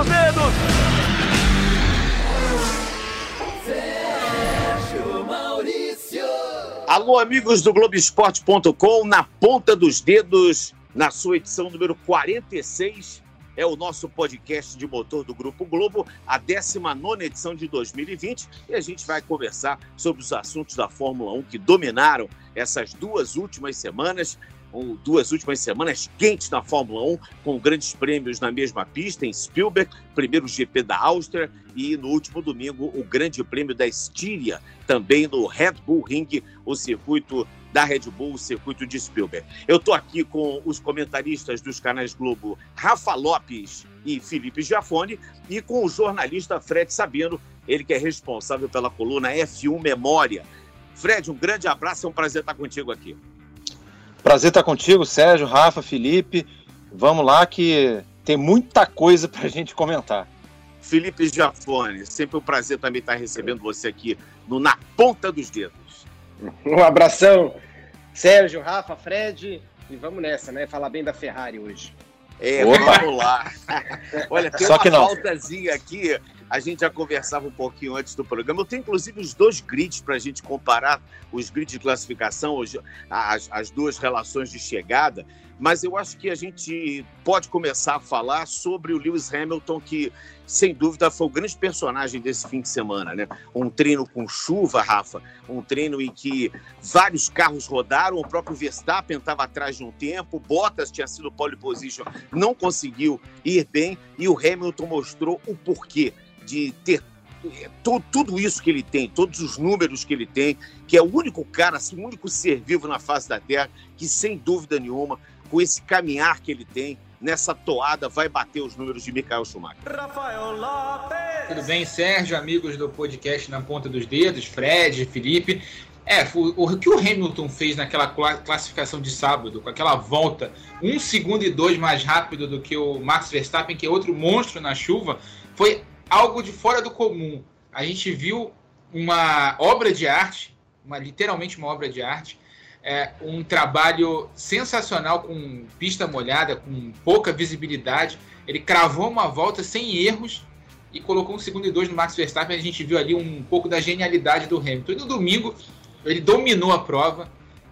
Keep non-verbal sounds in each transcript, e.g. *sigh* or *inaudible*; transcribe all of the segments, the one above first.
dos dedos. Alô, amigos do Globoesporte.com, na ponta dos dedos, na sua edição número 46 é o nosso podcast de motor do Grupo Globo, a 19 edição de 2020, e a gente vai conversar sobre os assuntos da Fórmula 1 que dominaram essas duas últimas semanas duas últimas semanas quentes na Fórmula 1, com grandes prêmios na mesma pista, em Spielberg, primeiro GP da Áustria, e no último domingo o Grande Prêmio da Estíria, também no Red Bull Ring, o circuito da Red Bull, o circuito de Spielberg. Eu estou aqui com os comentaristas dos canais Globo, Rafa Lopes e Felipe Giafone, e com o jornalista Fred Sabino, ele que é responsável pela coluna F1 Memória. Fred, um grande abraço, é um prazer estar contigo aqui. Prazer estar contigo, Sérgio, Rafa, Felipe. Vamos lá que tem muita coisa para a gente comentar. Felipe Giafone, sempre um prazer também estar recebendo você aqui no Na Ponta dos Dedos. *laughs* Um abração, Sérgio, Rafa, Fred, e vamos nessa, né? Falar bem da Ferrari hoje. É, Opa. vamos lá. *laughs* Olha, tem Só uma faltazinha aqui a gente já conversava um pouquinho antes do programa. Eu tenho, inclusive, os dois grids para a gente comparar os grids de classificação, as, as duas relações de chegada. Mas eu acho que a gente pode começar a falar sobre o Lewis Hamilton, que, sem dúvida, foi o grande personagem desse fim de semana. Né? Um treino com chuva, Rafa, um treino em que vários carros rodaram, o próprio Verstappen estava atrás de um tempo, Bottas tinha sido pole position, não conseguiu ir bem, e o Hamilton mostrou o porquê de ter é, tudo isso que ele tem, todos os números que ele tem, que é o único cara, assim, o único ser vivo na face da Terra que, sem dúvida nenhuma, com esse caminhar que ele tem, nessa toada, vai bater os números de Michael Schumacher. Tudo bem, Sérgio, amigos do podcast Na Ponta dos Dedos, Fred, Felipe. É, o, o que o Hamilton fez naquela classificação de sábado, com aquela volta, um segundo e dois mais rápido do que o Max Verstappen, que é outro monstro na chuva, foi algo de fora do comum. A gente viu uma obra de arte, uma, literalmente uma obra de arte, é, um trabalho sensacional com pista molhada, com pouca visibilidade. Ele cravou uma volta sem erros e colocou um segundo e dois no Max Verstappen. A gente viu ali um pouco da genialidade do Hamilton. E no domingo ele dominou a prova,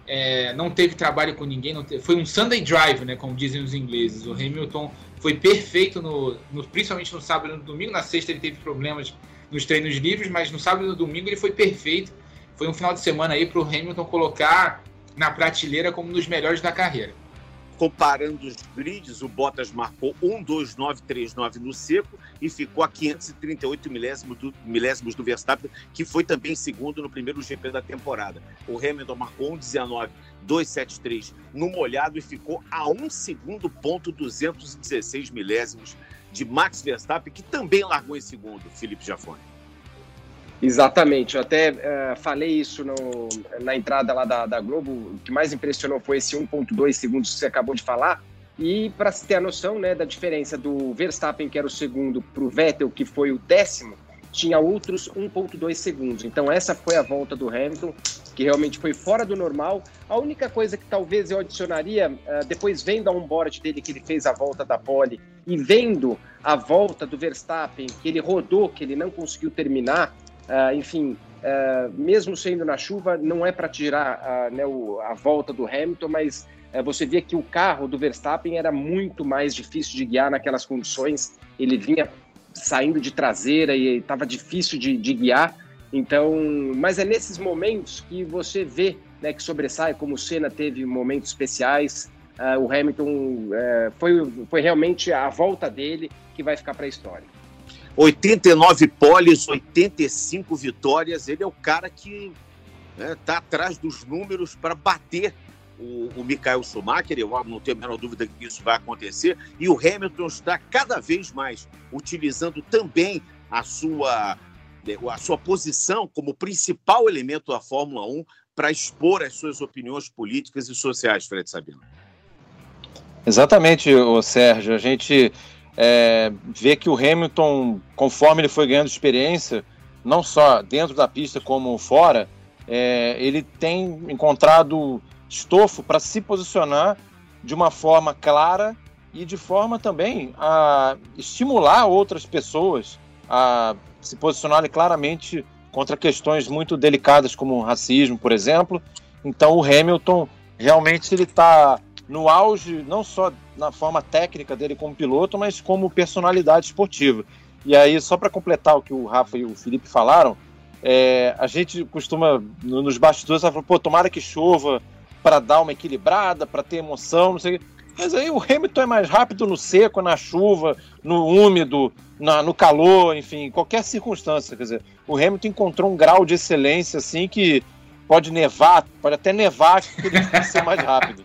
é, não teve trabalho com ninguém, teve, foi um Sunday Drive, né, como dizem os ingleses. O Hamilton foi perfeito, no, no, principalmente no sábado e no domingo. Na sexta ele teve problemas nos treinos livres, mas no sábado e no domingo ele foi perfeito. Foi um final de semana aí para o Hamilton colocar na prateleira como um dos melhores da carreira. Comparando os grids, o Bottas marcou 1,2939 no seco e ficou a 538 milésimos do, milésimos do Verstappen, que foi também segundo no primeiro GP da temporada. O Hamilton marcou 1,19,273 no molhado e ficou a 1 segundo ponto 216 milésimos de Max Verstappen, que também largou em segundo, Felipe Jafone. Exatamente, eu até uh, falei isso no, na entrada lá da, da, Globo. O que mais impressionou foi esse 1,2 segundos que você acabou de falar. E para se ter a noção né, da diferença do Verstappen, que era o segundo, para o Vettel, que foi o décimo, tinha outros 1,2 segundos. Então, essa foi a volta do Hamilton, que realmente foi fora do normal. A única coisa que talvez eu adicionaria, uh, depois vendo a onboard dele, que ele fez a volta da pole, e vendo a volta do Verstappen, que ele rodou, que ele não conseguiu terminar, Uh, enfim, uh, mesmo sendo na chuva, não é para tirar uh, né, o, a volta do Hamilton, mas eh, você via que o carro do Verstappen era muito mais difícil de guiar naquelas condições. Ele vinha saindo de traseira e estava difícil de, de, guiar. Então, mas é nesses momentos que você vê né, que sobressai, como o Senna teve momentos especiais. o Hamilton foi, foi realmente a volta dele que vai ficar para a história. 89 poles, 85 vitórias. Ele é o cara que está né, tá atrás dos números para bater o, o Michael Schumacher. Eu não tenho a menor dúvida que isso vai acontecer. E o Hamilton está cada vez mais utilizando também a sua, a sua posição como principal elemento da Fórmula 1 para expor as suas opiniões políticas e sociais, Fred Sabino. Exatamente, Sérgio. A gente é, ver que o Hamilton, conforme ele foi ganhando experiência, não só dentro da pista como fora, é, ele tem encontrado estofo para se posicionar de uma forma clara e de forma também a estimular outras pessoas a se posicionarem claramente contra questões muito delicadas como racismo, por exemplo. Então o Hamilton realmente ele está no auge não só na forma técnica dele como piloto, mas como personalidade esportiva. E aí só para completar o que o Rafa e o Felipe falaram, é, a gente costuma nos bastidores falar, pô, tomara que chova para dar uma equilibrada, para ter emoção, não sei. Mas aí o Hamilton é mais rápido no seco, na chuva, no úmido, na, no calor, enfim, qualquer circunstância. Quer dizer, o Hamilton encontrou um grau de excelência assim que pode nevar, pode até nevar que ele ser mais rápido.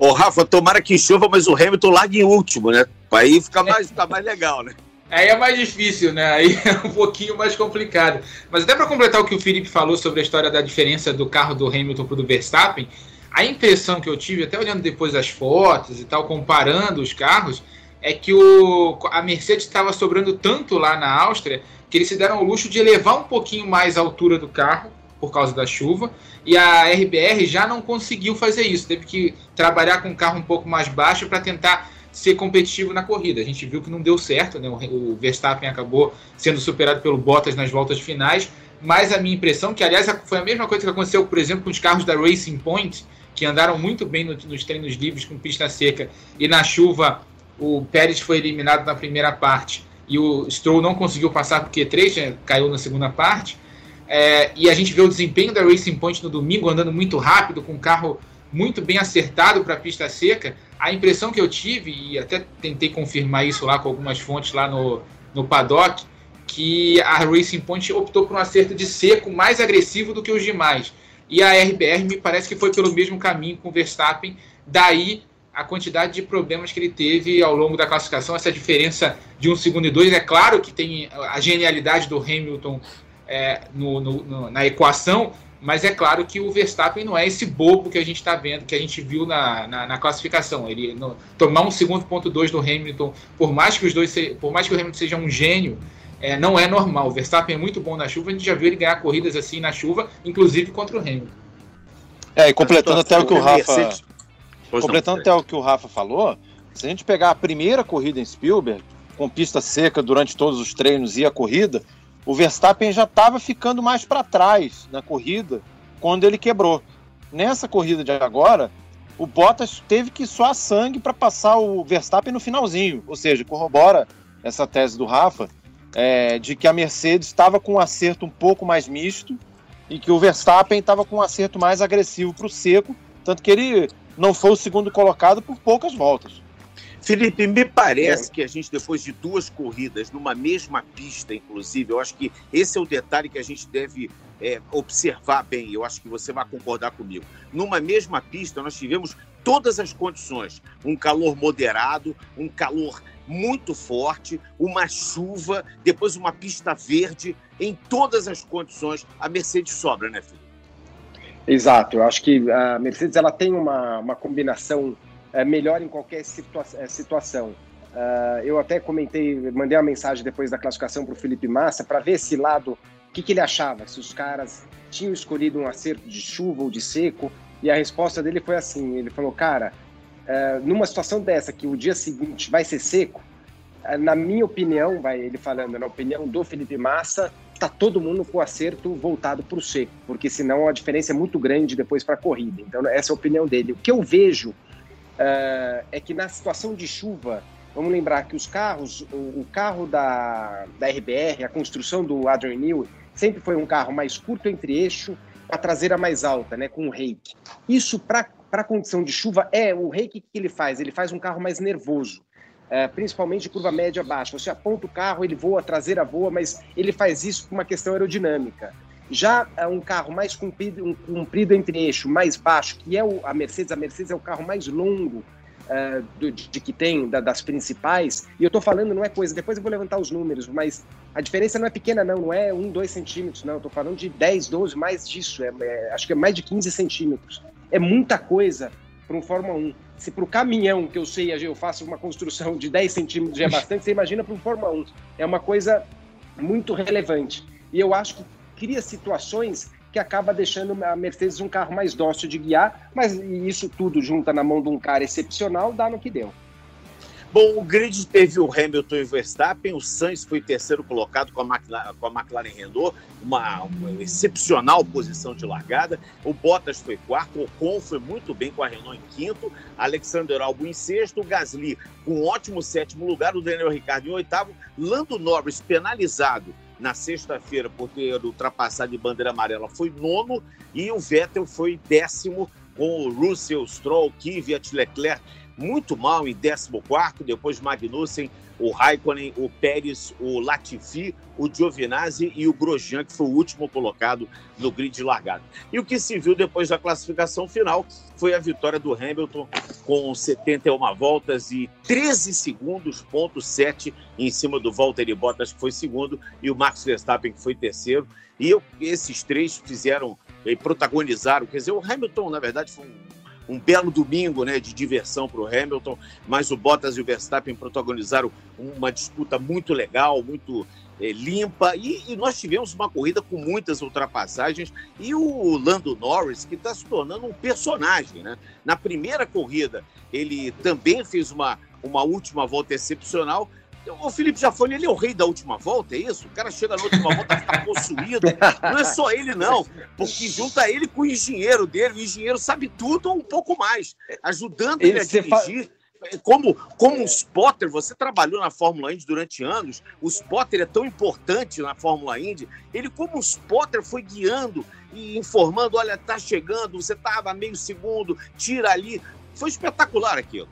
Ô, Rafa, tomara que chova, mas o Hamilton largue em último, né? Aí fica mais, fica mais legal, né? Aí é mais difícil, né? Aí *laughs* é um pouquinho mais complicado. Mas até para completar o que o Felipe falou sobre a história da diferença do carro do Hamilton para o do Verstappen, a impressão que eu tive, até olhando depois as fotos e tal, comparando os carros, é que o, a Mercedes estava sobrando tanto lá na Áustria que eles se deram o luxo de elevar um pouquinho mais a altura do carro por causa da chuva e a RBR já não conseguiu fazer isso, teve que trabalhar com um carro um pouco mais baixo para tentar ser competitivo na corrida. A gente viu que não deu certo, né? o Verstappen acabou sendo superado pelo Bottas nas voltas finais, mas a minha impressão, que aliás foi a mesma coisa que aconteceu, por exemplo, com os carros da Racing Point, que andaram muito bem no, nos treinos livres com pista seca e na chuva o Pérez foi eliminado na primeira parte e o Stroll não conseguiu passar porque 3 né, caiu na segunda parte. É, e a gente vê o desempenho da Racing Point no domingo andando muito rápido, com um carro muito bem acertado para a pista seca. A impressão que eu tive, e até tentei confirmar isso lá com algumas fontes lá no, no paddock, que a Racing Point optou por um acerto de seco mais agressivo do que os demais. E a RBR me parece que foi pelo mesmo caminho com o Verstappen, daí a quantidade de problemas que ele teve ao longo da classificação, essa diferença de um segundo e dois. É claro que tem a genialidade do Hamilton é, no, no, no, na equação, mas é claro que o Verstappen não é esse bobo que a gente está vendo, que a gente viu na, na, na classificação. Ele no, tomar um segundo ponto dois do Hamilton, por mais que os dois, se, por mais que o Hamilton seja um gênio, é, não é normal. O Verstappen é muito bom na chuva, a gente já viu ele ganhar corridas assim na chuva, inclusive contra o Hamilton. É, e completando até o que o Rafa. Completando até o que o Rafa falou, se a gente pegar a primeira corrida em Spielberg, com pista seca durante todos os treinos e a corrida, o Verstappen já estava ficando mais para trás na corrida quando ele quebrou. Nessa corrida de agora, o Bottas teve que suar sangue para passar o Verstappen no finalzinho, ou seja, corrobora essa tese do Rafa é, de que a Mercedes estava com um acerto um pouco mais misto e que o Verstappen estava com um acerto mais agressivo para o seco, tanto que ele não foi o segundo colocado por poucas voltas. Felipe, me parece que a gente, depois de duas corridas numa mesma pista, inclusive, eu acho que esse é o detalhe que a gente deve é, observar bem. Eu acho que você vai concordar comigo. Numa mesma pista, nós tivemos todas as condições: um calor moderado, um calor muito forte, uma chuva, depois uma pista verde, em todas as condições, a Mercedes sobra, né, filho? Exato, eu acho que a Mercedes ela tem uma, uma combinação é, melhor em qualquer situa é, situação. Uh, eu até comentei, mandei uma mensagem depois da classificação para o Felipe Massa para ver esse lado, o que, que ele achava, se os caras tinham escolhido um acerto de chuva ou de seco, e a resposta dele foi assim: ele falou, cara, é, numa situação dessa, que o dia seguinte vai ser seco, é, na minha opinião, vai ele falando, na opinião do Felipe Massa, tá todo mundo com o acerto voltado para o seco, porque senão a diferença é muito grande depois para a corrida. Então, essa é a opinião dele. O que eu vejo uh, é que na situação de chuva, vamos lembrar que os carros, o, o, carro da, da RBR, a construção do Adrian Newey, sempre foi um carro mais curto entre eixo, a traseira mais alta, né, com o rake. Isso para para condição de chuva é o rake que ele faz. Ele faz um carro mais nervoso. É, principalmente curva média baixa. Você aponta o carro, ele voa, a traseira voa, mas ele faz isso por uma questão aerodinâmica. Já é um carro mais comprido, um comprido entre eixo, mais baixo, que é o, a Mercedes, a Mercedes é o carro mais longo uh, do, de, de, que tem, da, das principais, e eu estou falando, não é coisa, depois eu vou levantar os números, mas a diferença não é pequena não, não é 1, 2 centímetros, não, eu estou falando de 10, 12, mais disso, é, é, acho que é mais de 15 centímetros é muita coisa para um Fórmula 1. Se para o caminhão, que eu sei, eu faço uma construção de 10 centímetros, já é bastante, você imagina para um Fórmula 1. É uma coisa muito relevante. E eu acho que cria situações que acaba deixando a Mercedes um carro mais dócil de guiar, mas isso tudo junta na mão de um cara excepcional, dá no que deu. Bom, o grid teve o Hamilton e o Verstappen, o Sainz foi terceiro colocado com a McLaren, com a McLaren Renault, uma, uma, excepcional posição de largada. O Bottas foi quarto, o Ocon foi muito bem com a Renault em quinto, Alexander Albon em sexto, o Gasly com um ótimo sétimo lugar, o Daniel Ricciardo em oitavo, Lando Norris penalizado na sexta-feira por ter ultrapassado de bandeira amarela foi nono e o Vettel foi décimo com o Russell, Stroll, Kvyat, Leclerc muito mal em 14, depois Magnussen, o Raikkonen, o Pérez, o Latifi, o Giovinazzi e o Grosjean, que foi o último colocado no grid de largada. E o que se viu depois da classificação final foi a vitória do Hamilton com 71 voltas e 13 segundos, ponto 7 em cima do Valtteri Bottas, que foi segundo, e o Max Verstappen, que foi terceiro. E eu, esses três fizeram, e protagonizaram, quer dizer, o Hamilton, na verdade, foi um um belo domingo né, de diversão para o Hamilton, mas o Bottas e o Verstappen protagonizaram uma disputa muito legal, muito é, limpa, e, e, nós tivemos uma corrida com muitas ultrapassagens, e o Lando Norris, que está se tornando um personagem. Né? Na primeira corrida, ele também fez uma, uma última volta excepcional, o Felipe Jafone, ele é o rei da última volta, é isso? O cara chega na última volta, fica possuído. Não é só ele, não. Porque junta ele com o engenheiro dele. O engenheiro sabe tudo ou um pouco mais, ajudando ele, ele a dirigir. Fa... Como, como um spotter, você trabalhou na Fórmula Indy durante anos, o spotter é tão importante na Fórmula Indy. Ele, como um spotter, foi guiando e informando: olha, tá chegando, você tava meio segundo, tira ali. Foi espetacular aquilo.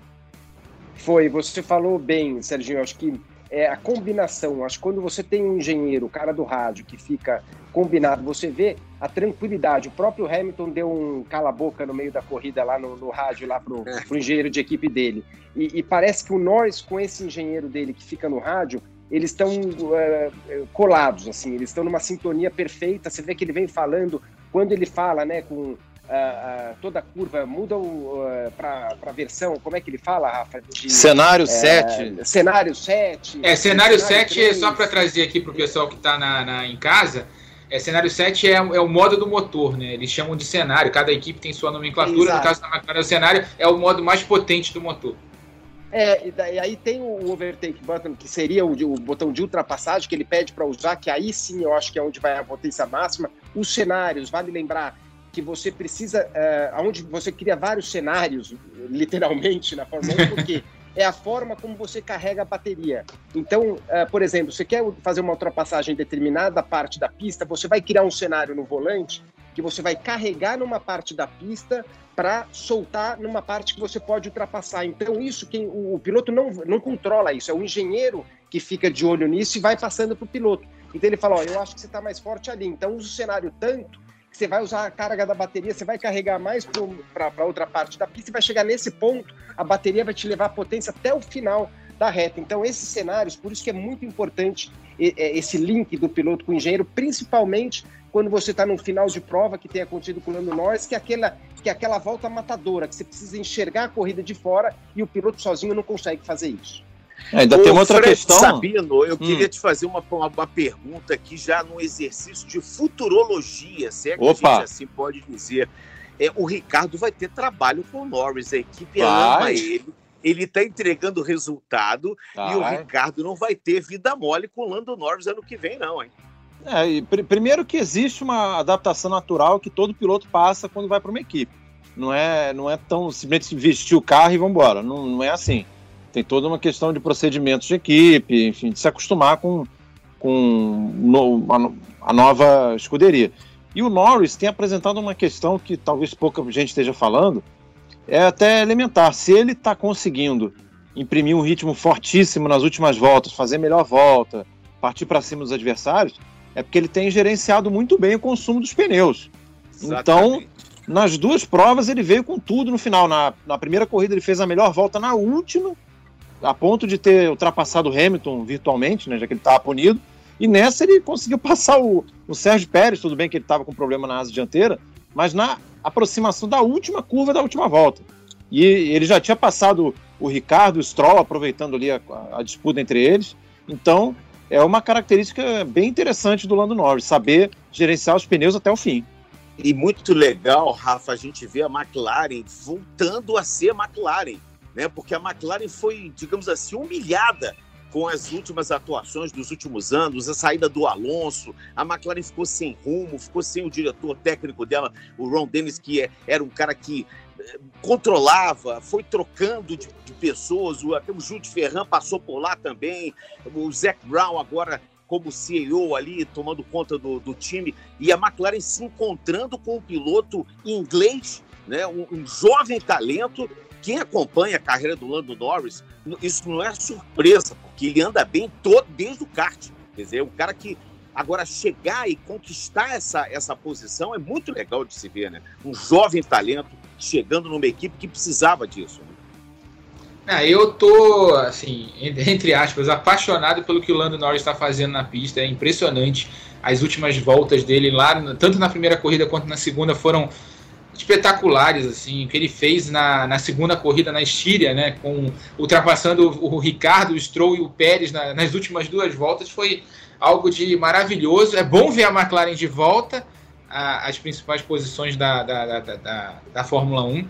Foi, você falou bem, Serginho, acho que é a combinação, acho que quando você tem um engenheiro, o cara do rádio, que fica combinado, você vê a tranquilidade. O próprio Hamilton deu um cala-boca no meio da corrida lá no, no rádio, lá pro, pro engenheiro de equipe dele. E, e, parece que o Norris, com esse engenheiro dele que fica no rádio, eles estão uh, colados, assim, eles estão numa sintonia perfeita. Você vê que ele vem falando, quando ele fala, né, com uh, toda a curva, muda uh, para a versão, como é que ele fala, Rafa? De, cenário 7. É, cenário 7. É, cenário 7, só para trazer aqui para o pessoal que está na, na, em casa, é, cenário 7 é, é, o modo do motor, né? Eles chamam de cenário, cada equipe tem sua nomenclatura, Exato. no caso da McLaren, o cenário é o modo mais potente do motor. É, e, daí, aí tem o overtake button, que seria o, o botão de ultrapassagem, que ele pede para usar, que aí sim eu acho que é onde vai a potência máxima. Os cenários, vale lembrar, que você precisa, uh, onde você cria vários cenários, literalmente, na Fórmula 1, porque é a forma como você carrega a bateria. Então, uh, por exemplo, você quer fazer uma ultrapassagem em determinada parte da pista, você vai criar um cenário no volante que você vai carregar numa parte da pista para soltar numa parte que você pode ultrapassar. Então, isso quem o, o, piloto não, não controla isso, é o engenheiro que fica de olho nisso e vai passando para o piloto. Então ele fala, ó, eu acho que você está mais forte ali. Então usa o cenário tanto você vai usar a carga da bateria, você vai carregar mais para outra parte da pista e vai chegar nesse ponto, a bateria vai te levar a potência até o final da reta. Então, esses cenários, por isso que é muito importante esse link do piloto com o engenheiro, principalmente quando você está no final de prova que tem acontecido com o Lando Norris, que é aquela, que é aquela volta matadora, que você precisa enxergar a corrida de fora e o piloto sozinho não consegue fazer isso. É, ainda Ô, tem uma outra Fred questão. Sabino, eu hum. queria te fazer uma, uma, uma, pergunta aqui, já num exercício de futurologia, se é que Opa. a gente assim pode dizer. É, o Ricardo vai ter trabalho com o Norris, a equipe vai. ama ele. Ele está entregando resultado vai. e o Ricardo não vai ter vida mole com o Lando Norris ano que vem, não, hein? É, pr primeiro que existe uma adaptação natural que todo piloto passa quando vai para uma equipe. Não é, não é tão simplesmente vestir o carro e vamos embora. Não, não é assim tem toda uma questão de procedimentos de equipe, enfim, de se acostumar com, com no, a, a, nova escuderia. E o Norris tem apresentado uma questão que talvez pouca gente esteja falando, é até elementar. Se ele está conseguindo imprimir um ritmo fortíssimo nas últimas voltas, fazer melhor volta, partir para cima dos adversários, é porque ele tem gerenciado muito bem o consumo dos pneus. Exatamente. Então, nas duas provas, ele veio com tudo no final. Na, na primeira corrida, ele fez a melhor volta, na última, a ponto de ter ultrapassado o Hamilton virtualmente, né, já que ele estava punido. E nessa ele conseguiu *laughs* passar o, o Sérgio Pérez, tudo bem que ele estava com problema na asa dianteira, mas na aproximação da última curva da última volta. E ele já tinha passado o Ricardo o Stroll, aproveitando ali a, a, disputa entre eles. Então, é uma característica bem interessante do Lando Norris, saber gerenciar os pneus até o fim. E muito legal, Rafa, a gente vê a McLaren voltando a ser McLaren né? Porque a McLaren foi, digamos assim, humilhada com as últimas atuações dos últimos anos, a saída do Alonso, a McLaren ficou sem rumo, ficou sem o diretor técnico dela, o Ron Dennis, que é, era um cara que eh, controlava, foi trocando de, de pessoas, o, o Jules Ferran passou por lá também, o Zac Brown agora como CEO ali, tomando conta do, do time, e a McLaren se encontrando com um piloto inglês, né, um, um jovem talento quem acompanha a carreira do Lando Norris, isso não é surpresa, porque ele anda bem todo desde o kart. Quer dizer, um cara que agora chegar e conquistar essa, essa posição é muito legal de se ver, né? Um jovem talento chegando numa equipe que precisava disso. Né? Ah, eu tô, assim, entre aspas, apaixonado pelo que o Lando Norris está fazendo na pista. É impressionante. As últimas voltas dele lá, tanto na primeira corrida quanto na segunda, foram espetaculares, assim, que ele fez na, na segunda corrida na Estíria, né, com ultrapassando o, o Ricardo, o Stroll e o Pérez na, nas últimas duas voltas, foi algo de maravilhoso. É bom ver a McLaren de volta às principais posições da, da, da, da, da Fórmula 1,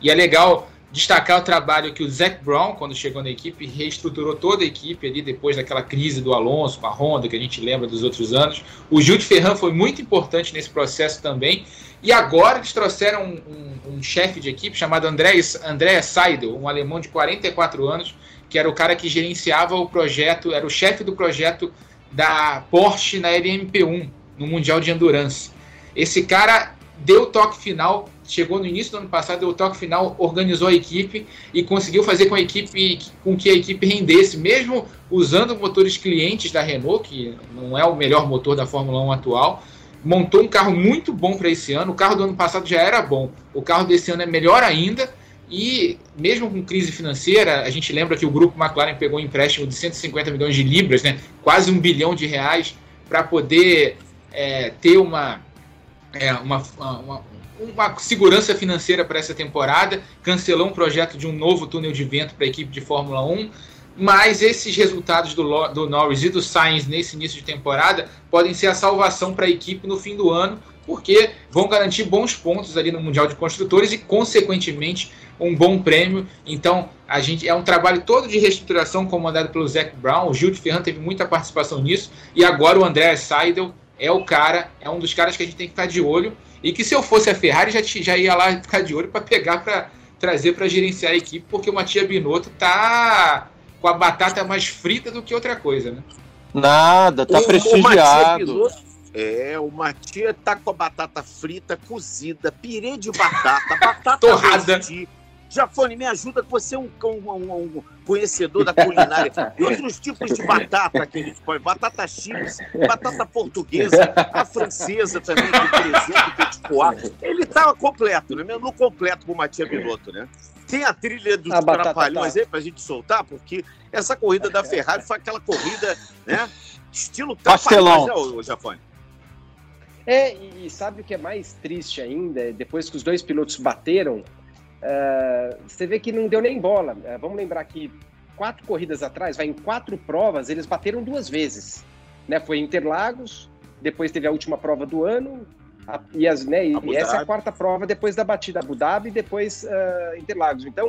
e é legal destacar o trabalho que o Zac Brown, quando chegou na equipe, reestruturou toda a equipe ali depois daquela crise do Alonso com a Honda, que a gente lembra dos outros anos. O Jules Ferran foi muito importante nesse processo também. E agora eles trouxeram um, um, um chefe de equipe chamado André, André Seidel, um alemão de 44 anos, que era o cara que gerenciava o projeto, era o chefe do projeto da Porsche na LMP1, no Mundial de Endurance. Esse cara deu o toque final chegou no início do ano passado, deu o toque final, organizou a equipe e conseguiu fazer com a equipe com que a equipe rendesse, mesmo usando motores clientes da Renault, que não é o melhor motor da Fórmula 1 atual. Montou um carro muito bom para esse ano. O carro do ano passado já era bom. O carro desse ano é melhor ainda. E mesmo com crise financeira, a gente lembra que o grupo McLaren pegou um empréstimo de 150 milhões de libras, né? quase um bilhão de reais, para poder é, ter uma, é, uma, uma, uma segurança financeira para essa temporada, cancelou um projeto de um novo túnel de vento para a equipe de Fórmula 1, mas esses resultados do, do Norris e do Sainz nesse início de temporada podem ser a salvação para a equipe no fim do ano, porque vão garantir bons pontos ali no Mundial de Construtores e, consequentemente, um bom prêmio. Então, a gente é um trabalho todo de reestruturação comandado pelo Zac Brown. O Gil de Ferran teve muita participação nisso e agora o André Seidel é o cara, é um dos caras que a gente tem que ficar de olho e que se eu fosse a Ferrari já, já ia lá ficar de olho para pegar para trazer para gerenciar a equipe, porque o Matia Binotto tá com a batata mais frita do que outra coisa, né? Nada, tá o, prestigiado. O é, o Matia tá com a batata frita, cozida, pirê de batata, *laughs* batata torrada. Jafone, me ajuda, que você é um, um, um, conhecedor da culinária. *laughs* E outros tipos de batata que a gente põe. Batata chips, batata portuguesa, a francesa também, com presunto, petit pois. Ele estava completo, né? Menu completo com o Matia Binotto, né? Tem a trilha dos a trapalhões tá. aí pra gente soltar, porque essa corrida da Ferrari foi aquela corrida, né? Estilo Pastelão. Né, Jafone? É, e sabe o que é mais triste ainda? Depois que os dois pilotos bateram, Uh, você vê que não deu nem bola. Uh, vamos lembrar que quatro corridas atrás, vai em quatro provas, eles bateram duas vezes. Né? Foi Interlagos, depois teve a última prova do ano, a, e, as, né, e essa é a quarta prova depois da batida Abu Dhabi e depois uh, Interlagos. Então,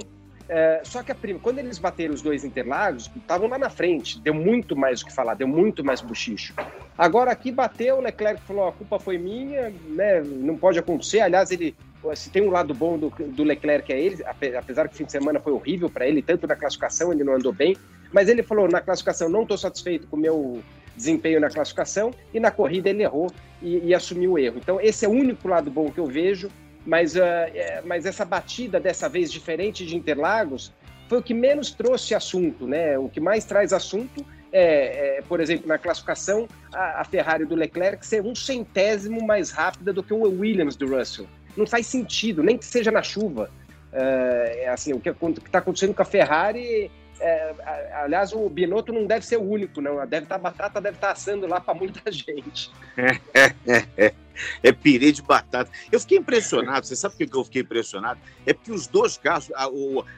só que a prima, quando eles bateram os dois Interlagos, estavam lá na frente, deu muito mais o que falar, deu muito mais buchicho. Agora aqui bateu, o Leclerc falou: a culpa foi minha, né, não pode acontecer. Aliás, ele se tem um lado bom do, do Leclerc é ele, apesar que o fim de semana foi horrível para ele, tanto na classificação ele não andou bem, mas ele falou na classificação não estou satisfeito com o meu desempenho na classificação e na corrida ele errou e, e, assumiu o erro. Então esse é o único lado bom que eu vejo, mas, uh, é, mas essa batida dessa vez diferente de Interlagos foi o que menos trouxe assunto, né? O que mais traz assunto é, é, por exemplo, na classificação, a, a, Ferrari do Leclerc ser um centésimo mais rápida do que o Williams do Russell não faz sentido, nem que seja na chuva. É, assim, o que está acontecendo com a Ferrari, é, aliás, o Binotto não deve ser o único, não. Deve tá, batata, deve estar tá assando lá para muita *laughs* gente. É, é, é, é pirê de batata. Eu fiquei impressionado. Você sabe por que eu fiquei impressionado? É porque os dois carros, a,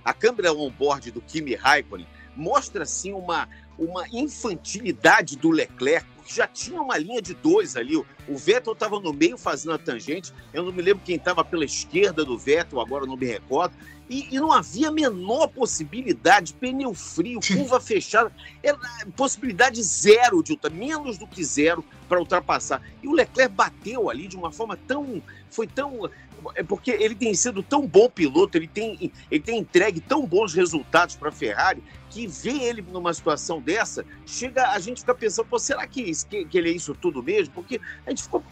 a câmera on-board do Kimi Raikkonen mostra assim uma, uma infantilidade do Leclerc já tinha uma linha de dois ali. O Vettel estava no meio fazendo a tangente. Eu não me lembro quem estava pela esquerda do Vettel, agora não me recordo. e, e, não havia a menor possibilidade, pneu frio, curva fechada, era possibilidade zero de menos do que zero para ultrapassar. E o Leclerc bateu ali de uma forma tão. Foi tão. É porque ele tem sido tão bom piloto, ele tem, ele tem entregue tão bons resultados para a Ferrari, que ver ele numa situação dessa, chega a gente fica pensando, pô, será que, que, que, ele é isso tudo mesmo? Porque a gente ficou.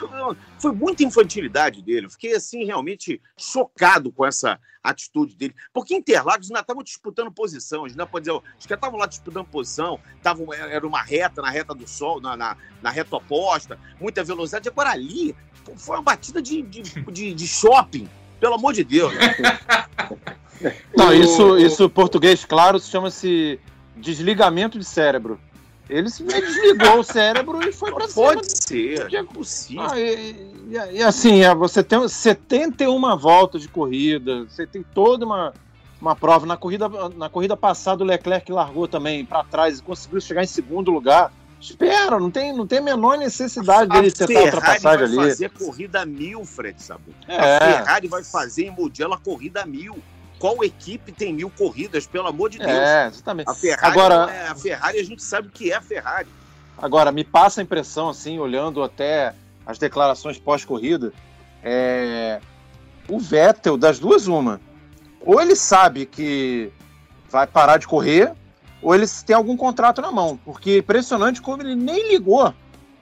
Foi muita infantilidade dele. Eu fiquei assim, realmente chocado com essa atitude dele. Porque Interlagos ainda estavam disputando posição, ainda pode dizer, os que estavam lá disputando posição, tavam, era uma reta na reta do sol, na, na, na reta oposta, muita velocidade. Agora ali foi uma batida de, de, de, de shopping, pelo amor de Deus. *laughs* Não, isso, isso português claro chama-se desligamento de cérebro. Ele desligou o cérebro e foi para cima. Pode ser, é possível. Ah, e, e, e, assim, é, você tem 71 voltas de corrida, você tem toda uma, uma prova. Na corrida, na corrida passada, o Leclerc largou também para trás e conseguiu chegar em segundo lugar. Espera, não tem, não tem a menor necessidade a dele tentar a ultrapassagem ali. vai fazer corrida mil, Fred, sabe? É. A Ferrari vai fazer em Mugello a corrida mil qual equipe tem mil corridas, pelo amor de Deus? É, exatamente. A Ferrari, agora, é, a Ferrari a gente sabe o que é a Ferrari. Agora, me passa a impressão, assim, olhando até as declarações pós-corrida, é... o Vettel, das duas, uma. Ou ele sabe que vai parar de correr, ou ele tem algum contrato na mão. Porque é impressionante como ele nem ligou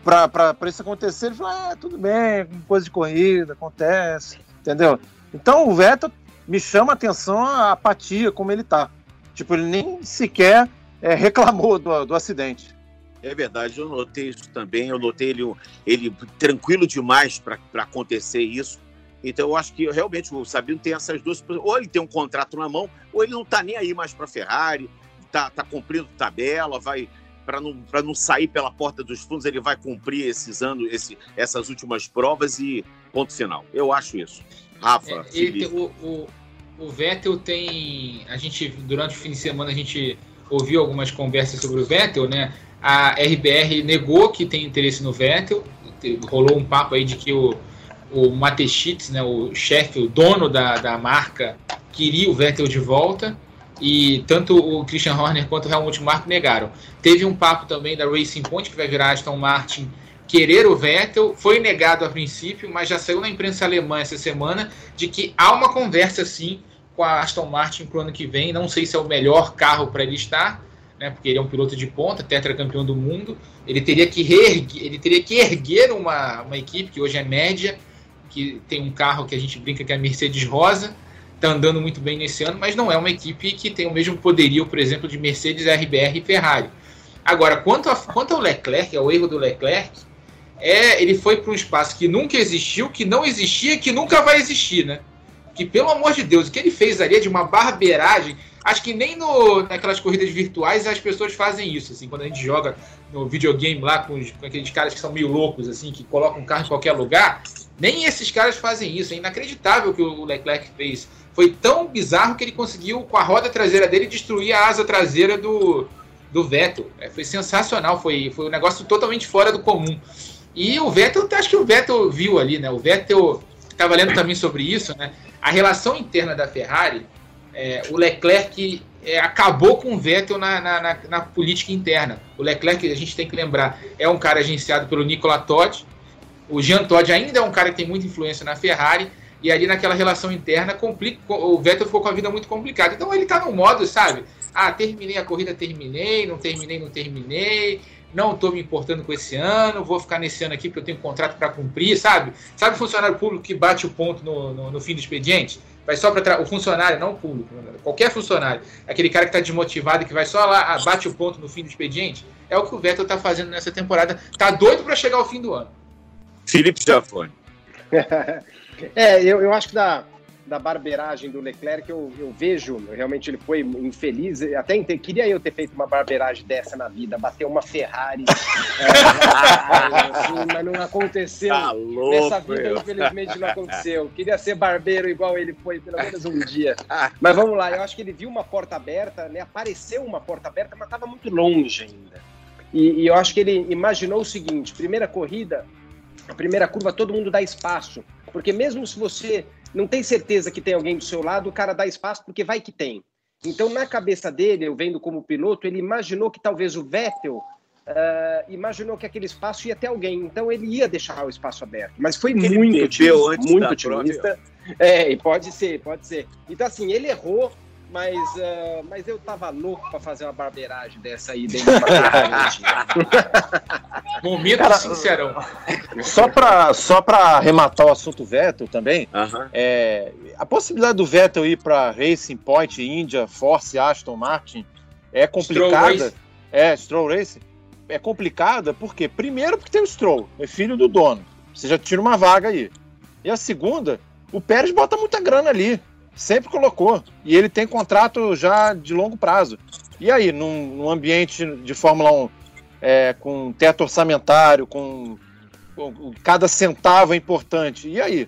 para isso acontecer. Ele falou: ah, tudo bem, coisa de corrida, acontece, entendeu? Então o Vettel me chama a atenção a apatia como ele tá. Tipo, ele nem sequer é, reclamou do, do acidente. É verdade, eu notei isso também. Eu notei ele, ele tranquilo demais para acontecer isso. Então, eu acho que realmente o Sabino tem essas duas. Ou ele tem um contrato na mão, ou ele não está nem aí mais para a Ferrari, está tá cumprindo tabela, vai. Para não, não sair pela porta dos fundos, ele vai cumprir esses anos, esse, essas últimas provas e ponto final. Eu acho isso. Rafa, é, ele, o, o, o Vettel tem. A gente, durante o fim de semana, a gente ouviu algumas conversas sobre o Vettel, né? A RBR negou que tem interesse no Vettel. Rolou um papo aí de que o, o Matechitz, né, o chefe, o dono da, da marca, queria o Vettel de volta. E tanto o Christian Horner quanto o Helmut Marko negaram. Teve um papo também da Racing Point, que vai virar Aston Martin, querer o Vettel. Foi negado a princípio, mas já saiu na imprensa alemã essa semana de que há uma conversa sim com a Aston Martin para o ano que vem. Não sei se é o melhor carro para ele estar, né, porque ele é um piloto de ponta, tetracampeão do mundo. Ele teria que, reerguer, ele teria que erguer uma, uma equipe que hoje é média, que tem um carro que a gente brinca que é a Mercedes Rosa, está andando muito bem nesse ano, mas não é uma equipe que tem o mesmo poderio, por exemplo, de Mercedes, RBR e Ferrari. Agora, quanto, a, quanto ao Leclerc, ao erro do Leclerc, é, ele foi para um espaço que nunca existiu, que não existia, que nunca vai existir, né? que, pelo amor de Deus, o que ele fez ali é de uma barbeiragem. Acho que nem no, naquelas corridas virtuais as pessoas fazem isso, assim, quando a gente joga no videogame lá com, os, com aqueles caras que são meio loucos, assim, que colocam um carro em qualquer lugar. Nem esses caras fazem isso. É inacreditável o que o Leclerc fez. Foi tão bizarro que ele conseguiu, com a roda traseira dele, destruir a asa traseira do, do Vettel. É, foi sensacional, foi, foi um negócio totalmente fora do comum. E o Vettel, acho que o Vettel viu ali, né? O Vettel estava lendo também sobre isso, né? A relação interna da Ferrari, é, o Leclerc é, acabou com o Vettel na, na, na, na, política interna. O Leclerc, a gente tem que lembrar, é um cara agenciado pelo Nicola Todd. O Jean Todd ainda é um cara que tem muita influência na Ferrari. E ali naquela relação interna, complica, o Vettel ficou com a vida muito complicada. Então ele tá no modo, sabe? Ah, terminei a corrida, terminei, não terminei, não terminei não estou me importando com esse ano, vou ficar nesse ano aqui porque eu tenho um contrato para cumprir, sabe? Sabe o funcionário público que bate o ponto no, no, no fim do expediente? Vai só para o funcionário, não o público, qualquer funcionário, aquele cara que está desmotivado e que vai só lá, ah, bate o ponto no fim do expediente, é o que o Vettel está fazendo nessa temporada. Tá doido para chegar ao fim do ano. Felipe Jafone. *laughs* é, eu, eu acho que dá da barbeiragem do Leclerc, eu, eu vejo, realmente ele foi infeliz. Até queria eu ter feito uma barbeiragem dessa na vida, bater uma Ferrari. *laughs* é, assim, mas não aconteceu. Tá louco, Nessa vida, infelizmente, não aconteceu. Queria ser barbeiro igual ele foi, pelo menos um dia. *laughs* Mas vamos lá, eu acho que ele viu uma porta aberta, né? Apareceu uma porta aberta, mas estava muito longe ainda. E, e eu acho que ele imaginou o seguinte: primeira corrida, a primeira curva, todo mundo dá espaço. Porque mesmo se você não tem certeza que tem alguém do seu lado, o cara dá espaço porque vai que tem. Então, na cabeça dele, eu vendo como piloto, ele imaginou que talvez o Vettel uh, imaginou que aquele espaço ia ter alguém. Então, ele ia deixar o espaço aberto. Mas foi ele muito otimista, muito otimista. É, pode ser, pode ser. Então, assim, ele errou, mas, uh, mas eu tava louco para fazer uma barbeiragem dessa aí dentro de uma Momento Cara, sincerão. Só para só pra arrematar o assunto Vettel também, uh -huh. é, a possibilidade do Vettel ir para Racing Point, India, Force, Aston Martin é complicada. Stroll é, Stroll Racing. É complicada porque, primeiro, porque tem o Stroll, é filho do dono. Você já tira uma vaga aí. E a segunda, o Pérez bota muita grana ali. Sempre colocou. E ele tem contrato já de longo prazo. E aí, num, num ambiente de Fórmula 1 é, com teto orçamentário, com, com, cada centavo é importante, e aí?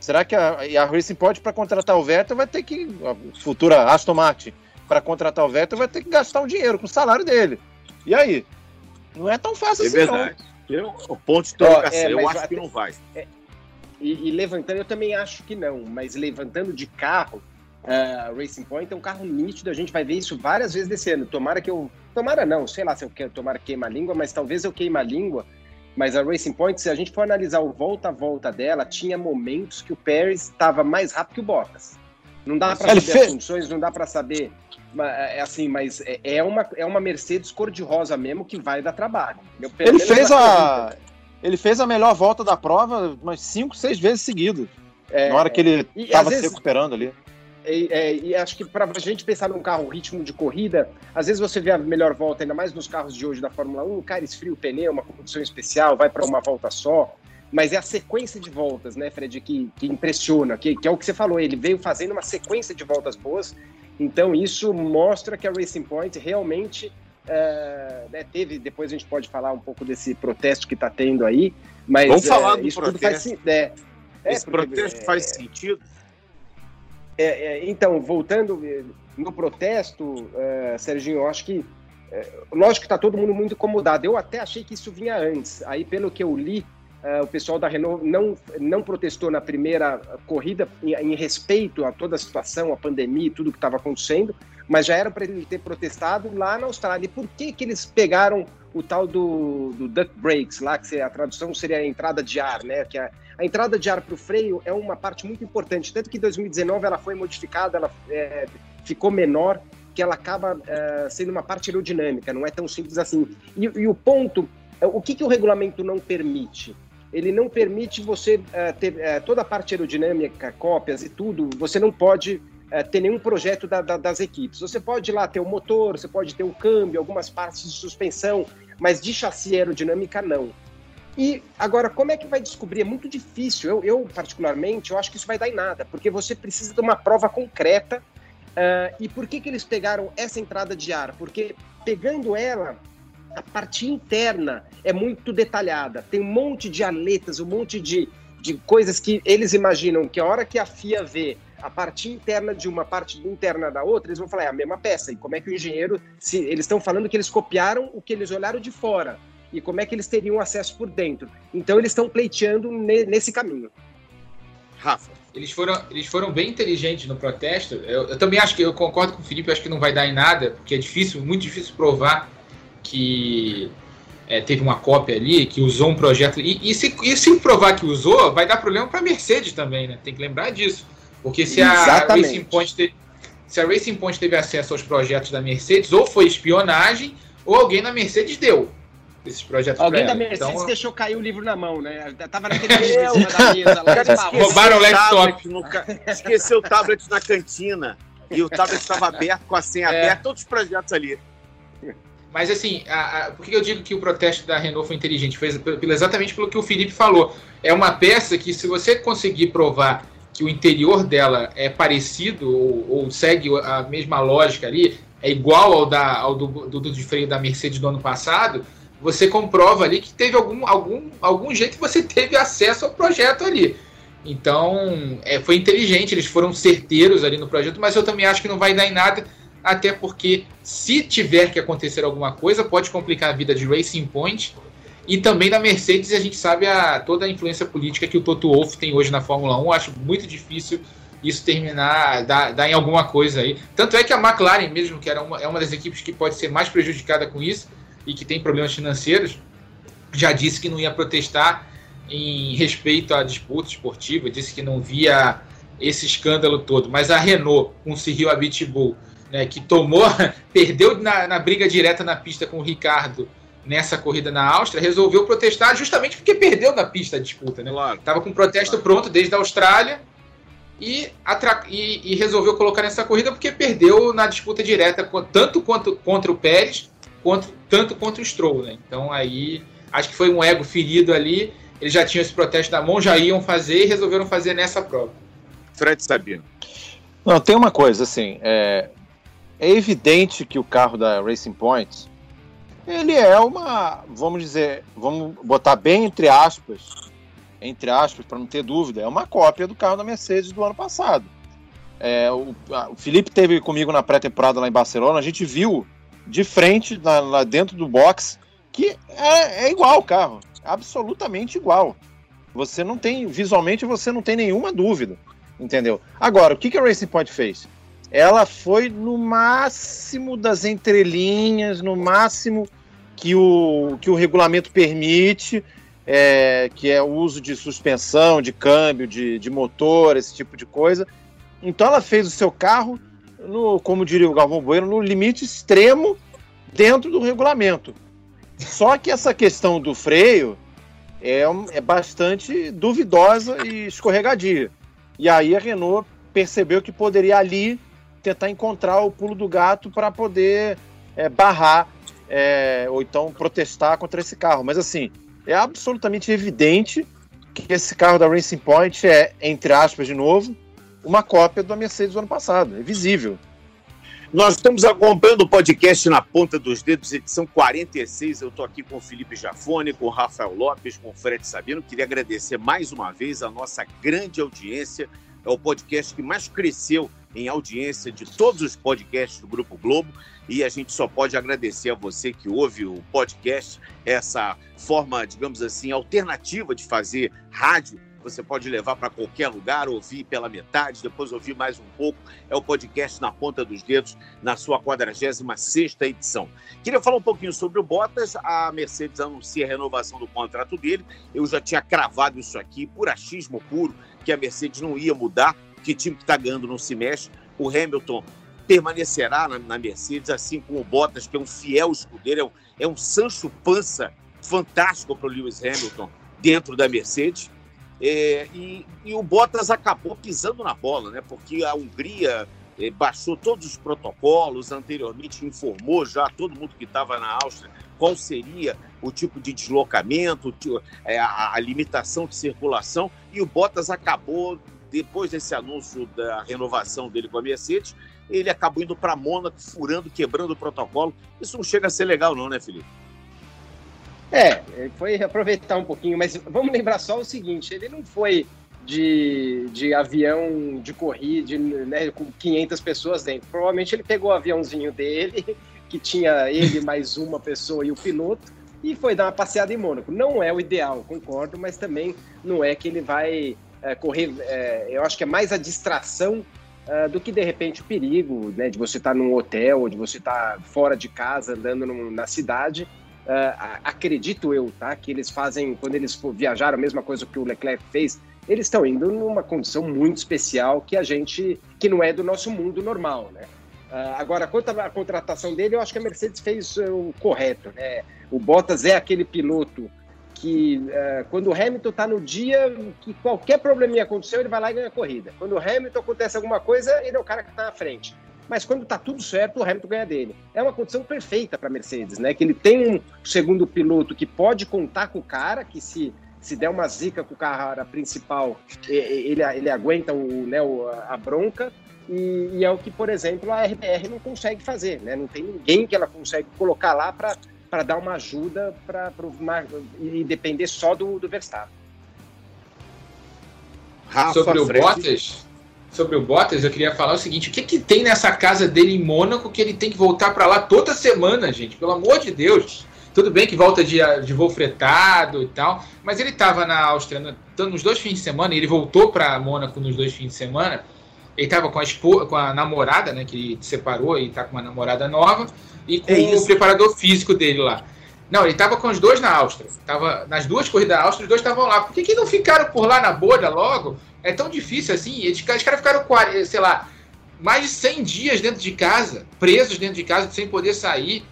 Será que a, a Racing pode para contratar o Vettel vai ter que a futura Aston Martin para contratar o Vettel vai ter que gastar o dinheiro com o salário dele. E aí? Não é tão fácil é assim verdade. não. Eu, o ponto de trocação, é, eu acho que não vai. É, e, e, levantando, eu também acho que não, mas levantando de carro, uh, Racing Point é um carro nítido, a gente vai ver isso várias vezes desse ano. Tomara que eu. Tomara não, sei lá se eu quero tomara queima a língua, mas talvez eu queime a língua. Mas a Racing Point, se a gente for analisar o volta a volta dela, tinha momentos que o Pérez estava mais rápido que o Bottas. Não dá para saber fez... as funções, não dá para saber é assim, mas é, é uma, é uma Mercedes cor-de-rosa mesmo que vai dar trabalho. ele fez a, ele fez a melhor volta da prova umas 5, 6 vezes seguidas. É, na hora que ele estava se recuperando ali. E, é, e acho que para a gente pensar num carro ritmo de corrida, às vezes você vê a melhor volta, ainda mais nos carros de hoje da Fórmula 1, o cara esfria o pneu, uma condição especial, vai para uma volta só. Mas é a sequência de voltas, né, Fred, que, que impressiona, que, que é o que você falou. Ele veio fazendo uma sequência de voltas boas. Então isso mostra que a Racing Point realmente é, né, teve, depois a gente pode falar um pouco desse protesto que está tendo aí, mas Vamos falar é, do isso protesto. Faz, é, é, Esse porque, protesto faz sentido? então, voltando no protesto, Serginho, eu acho que lógico que está todo mundo muito incomodado. Eu até achei que isso vinha antes. Aí, pelo que eu li, o pessoal da Renault não, não protestou na primeira corrida em, em, respeito a toda a situação, a pandemia e tudo que estava acontecendo, mas já era para ele ter protestado lá na Austrália. E por que, que eles pegaram o tal do, do duck brakes, lá que a tradução seria a entrada de ar, né? Que a, a entrada de ar para o freio é uma parte muito importante, tanto que em 2019 ela foi modificada, ela é, ficou menor, que ela acaba é, sendo uma parte aerodinâmica, não é tão simples assim. E, e o ponto, é, o que, que o regulamento não permite? ele não permite você uh, ter uh, toda a parte aerodinâmica, cópias e tudo, você não pode uh, ter nenhum projeto da, da, das equipes. Você pode lá ter o motor, você pode ter o câmbio, algumas partes de suspensão, mas de chassi aerodinâmica não. E agora, como é que vai descobrir? É muito difícil. Eu, eu particularmente, eu acho que isso vai dar em nada, porque você precisa de uma prova concreta. e por que, que eles pegaram essa entrada de ar? Porque pegando ela, a parte interna é muito detalhada. Tem um monte de aletas, um monte de, de coisas que eles imaginam que a hora que a FIA vê a parte interna de uma parte interna da outra, eles vão falar, é a mesma peça. E como é que o engenheiro, se eles estão falando que eles copiaram o que eles olharam de fora, e como é que eles teriam acesso por dentro. Então eles estão pleiteando ne, nesse caminho. Rafa. Eles foram, eles foram bem inteligentes no protesto. Eu, eu também acho que eu concordo com o Felipe, acho que não vai dar em nada, porque é difícil, muito difícil provar que é, teve uma cópia ali, que usou um projeto. E, e, se, e se provar que usou, vai dar problema para a Mercedes também, né? Tem que lembrar disso. Porque se a, Racing Point te, se a Racing Point teve acesso aos projetos da Mercedes, ou foi espionagem, ou alguém na Mercedes deu esses projetos Alguém da Mercedes então, deixou cair o livro na mão, né? Tava naquele *laughs* livro da mesa lá. Roubaram o laptop. Esqueceu o tablet na cantina. E o tablet estava aberto, com a senha é. aberta, todos os projetos ali. Mas assim, a, a, por que eu digo que o protesto da Renault foi inteligente? Foi exatamente pelo que o Felipe falou. É uma peça que, se você conseguir provar que o interior dela é parecido ou, ou segue a mesma lógica ali, é igual ao, da, ao do, do, de freio da Mercedes do ano passado, você comprova ali que teve algum, algum, algum jeito que você teve acesso ao projeto ali. Então, é, foi inteligente, eles foram certeiros ali no projeto, mas eu também acho que não vai dar em nada até porque se tiver que acontecer alguma coisa, pode complicar a vida de Racing Point E também da Mercedes, a gente sabe a, toda a influência política que o Toto Wolff tem hoje na Fórmula 1. Acho muito difícil isso terminar, dar, dar em alguma coisa aí. Tanto é que a McLaren, mesmo que era uma, é uma das equipes que pode ser mais prejudicada com isso e que tem problemas financeiros, já disse que não ia protestar em respeito à disputa esportiva, disse que não via esse escândalo todo. Mas a Renault, com o Cyril Abitbull, né, que tomou, *laughs* perdeu na, na briga direta na pista com o Ricardo nessa corrida na Áustria, resolveu protestar justamente porque perdeu na pista a disputa. Né? Claro. Tava com protesto claro. pronto desde a Austrália e, e, e, resolveu colocar nessa corrida porque perdeu na disputa direta, tanto quanto contra o Pérez, quanto, tanto contra o Stroll. Né? Então aí acho que foi um ego ferido ali. Eles já tinham esse protesto na mão, já iam fazer e resolveram fazer nessa prova. Fred Sabino. Não, tem uma coisa, assim, é, é evidente que o carro da Racing Point, ele é uma, vamos dizer, vamos botar bem entre aspas, entre aspas, para não ter dúvida, é uma cópia do carro da Mercedes do ano passado. É, o, o, Felipe teve comigo na pré-temporada lá em Barcelona, a gente viu de frente, lá, lá dentro do box, que é, é igual o carro, absolutamente igual. Você não tem, visualmente, você não tem nenhuma dúvida, entendeu? Agora, o que, que a Racing Point fez? Ela foi no máximo das entrelinhas, no máximo que o, que o regulamento permite, é, que é o uso de suspensão, de câmbio, de, de motor, esse tipo de coisa. Então ela fez o seu carro, no, como diria o Galvão Bueno, no limite extremo dentro do regulamento. Só que essa questão do freio é, é bastante duvidosa e escorregadia. E aí a Renault percebeu que poderia ali tentar encontrar o pulo do gato para poder é, barrar é, ou então protestar contra esse carro. Mas assim, é absolutamente evidente que esse carro da Racing Point é, entre aspas, de novo, uma cópia da Mercedes do ano passado. É visível. Nós estamos acompanhando o podcast na ponta dos dedos, edição 46. Eu estou aqui com o Felipe Jafone, com o Rafael Lopes, com o Fred Sabino. Queria agradecer mais uma vez a nossa grande audiência. É o podcast que mais cresceu em audiência de todos os podcasts do Grupo Globo. E a gente só pode agradecer a você que ouve o podcast, essa forma, digamos assim, alternativa de fazer rádio você pode levar para qualquer lugar, ouvir pela metade, depois ouvir mais um pouco. É o podcast Na Ponta dos Dedos, na sua 46 edição. Queria falar um pouquinho sobre o Bottas. A Mercedes anuncia a renovação do contrato dele. Eu já tinha cravado isso aqui, por achismo puro, que a Mercedes não ia mudar, que time que está ganhando não se mexe. O Hamilton permanecerá na, na, Mercedes, assim como o Bottas, que é um fiel escudeiro, é um, é um Sancho Pança fantástico para o Lewis Hamilton dentro da Mercedes. É, e, e, o Bottas acabou pisando na bola, né? Porque a Hungria é, baixou todos os protocolos, anteriormente informou já todo mundo que estava na Áustria qual seria o tipo de deslocamento, é, a, a limitação de circulação, e o Bottas acabou, depois desse anúncio da renovação dele com a Mercedes, ele acabou indo para Mônaco, furando, quebrando o protocolo. Isso não chega a ser legal, não, né, Felipe? É, foi aproveitar um pouquinho, mas vamos lembrar só o seguinte: ele não foi de, de avião de corrida né, com 500 pessoas dentro. Provavelmente ele pegou o aviãozinho dele, que tinha ele mais uma pessoa e o piloto, e foi dar uma passeada em Mônaco. Não é o ideal, concordo, mas também não é que ele vai é, correr. É, eu acho que é mais a distração Uh, do que de repente o perigo né, de você estar tá num hotel ou de você estar tá fora de casa andando na cidade Uh, acredito eu, tá? Que eles fazem, quando eles viajaram, a mesma coisa que o Leclerc fez, eles estão indo numa condição muito especial que a gente, que não é do nosso mundo normal, né? Uh, agora, quanto à contratação dele, eu acho que a Mercedes fez o correto, né? O Bottas é aquele piloto que, uh, quando o Hamilton está no dia que qualquer probleminha aconteceu, ele vai lá e ganha a corrida. Quando o Hamilton acontece alguma coisa, ele é o cara que está na frente mas quando está tudo certo, o Hamilton ganha dele. É uma condição perfeita para a Mercedes, né? Que ele tem um segundo piloto que pode contar com o cara, que se, se der uma zica com o cara principal, ele, ele aguenta o, né, a bronca. E, e, é o que, por exemplo, a RBR não consegue fazer, né? Não tem ninguém que ela consegue colocar lá para dar uma ajuda para e depender só do, do Verstappen. Rafa Sobre o Bottas, sobre o Bottas, eu queria falar o seguinte: o que, que tem nessa casa dele em Mônaco que ele tem que voltar para lá toda semana, gente? Pelo amor de Deus. Tudo bem que volta de, de voo fretado e tal, mas ele estava na Áustria nos dois fins de semana, e ele voltou para Mônaco nos dois fins de semana. Ele estava com a esposa, com a namorada, né, que separou e está com uma namorada nova, e com é o preparador físico dele lá. Não, ele estava com os dois na Áustria. Tava nas duas corridas da Áustria, os dois estavam lá. Por que, que não ficaram por lá na bolha logo? É tão difícil assim. Eles, os caras ficaram, sei lá, mais de 100 dias dentro de casa, presos dentro de casa, sem poder sair.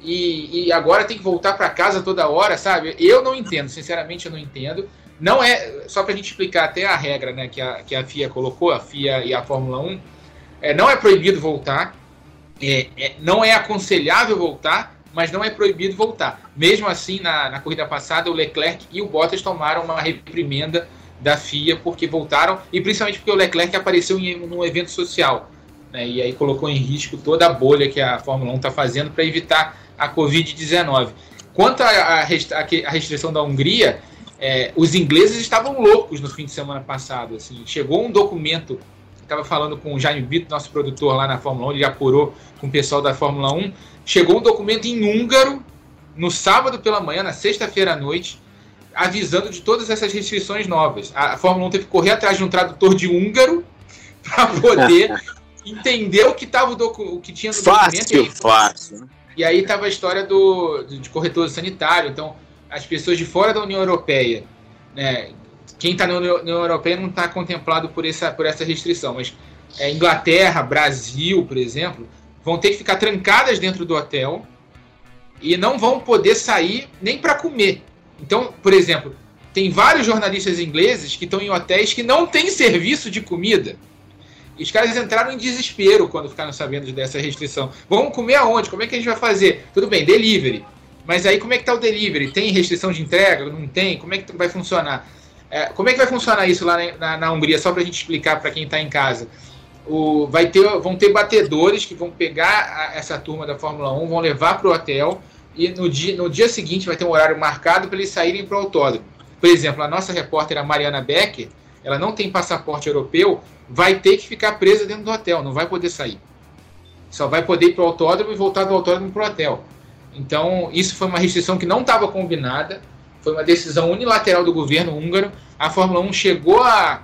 E, e agora tem que voltar para casa toda hora, sabe? Eu não entendo, sinceramente eu não entendo. Não é, só para a gente explicar até a regra né, que, a, que a FIA colocou, a FIA e a Fórmula 1, é, não é proibido voltar, é, é, não é aconselhável voltar, mas não é proibido voltar. Mesmo assim, na, na corrida passada, o Leclerc e o Bottas tomaram uma reprimenda da FIA porque voltaram, e principalmente porque o Leclerc apareceu em um evento social né, e aí colocou em risco toda a bolha que a Fórmula 1 está fazendo para evitar a Covid-19. Quanto à restrição da Hungria, é, os ingleses estavam loucos no fim de semana passado. Assim, chegou um documento, estava falando com o Jaime Bito, nosso produtor lá na Fórmula 1, ele apurou com o pessoal da Fórmula 1. Chegou um documento em húngaro no sábado pela manhã, na sexta-feira à noite, avisando de todas essas restrições novas. A, Fórmula 1 teve que correr atrás de um tradutor de húngaro *laughs* para poder *laughs* entendeu o que tava o, o que tinha no fácil, documento. Fácil, fácil. E aí tava a história do, de corretor sanitário. Então, as pessoas de fora da União Europeia, né? Quem está na União Europeia não está contemplado por essa, por essa restrição, mas é, Inglaterra, Brasil, por exemplo, vão ter que ficar trancadas dentro do hotel e não vão poder sair nem para comer. Então, por exemplo, tem vários jornalistas ingleses que estão em hotéis que não têm serviço de comida. E os caras entraram em desespero quando ficaram sabendo dessa restrição. Vamos comer aonde? Como é que a gente vai fazer? Tudo bem, delivery. Mas aí como é que tá o delivery? Tem restrição de entrega? Não tem? Como é que vai funcionar? É, como é que vai funcionar isso lá na, na, na Hungria? Só para a gente explicar para quem está em casa. O, vai ter, vão ter batedores que vão pegar a, essa turma da Fórmula 1, vão levar para o hotel e no dia, no dia seguinte vai ter um horário marcado para eles saírem para o autódromo. Por exemplo, a nossa repórter, a Mariana Becker, ela não tem passaporte europeu, vai ter que ficar presa dentro do hotel, não vai poder sair. Só vai poder ir para o autódromo e voltar do autódromo para o hotel. Então, isso foi uma restrição que não estava combinada, foi uma decisão unilateral do governo húngaro. A Fórmula 1 chegou a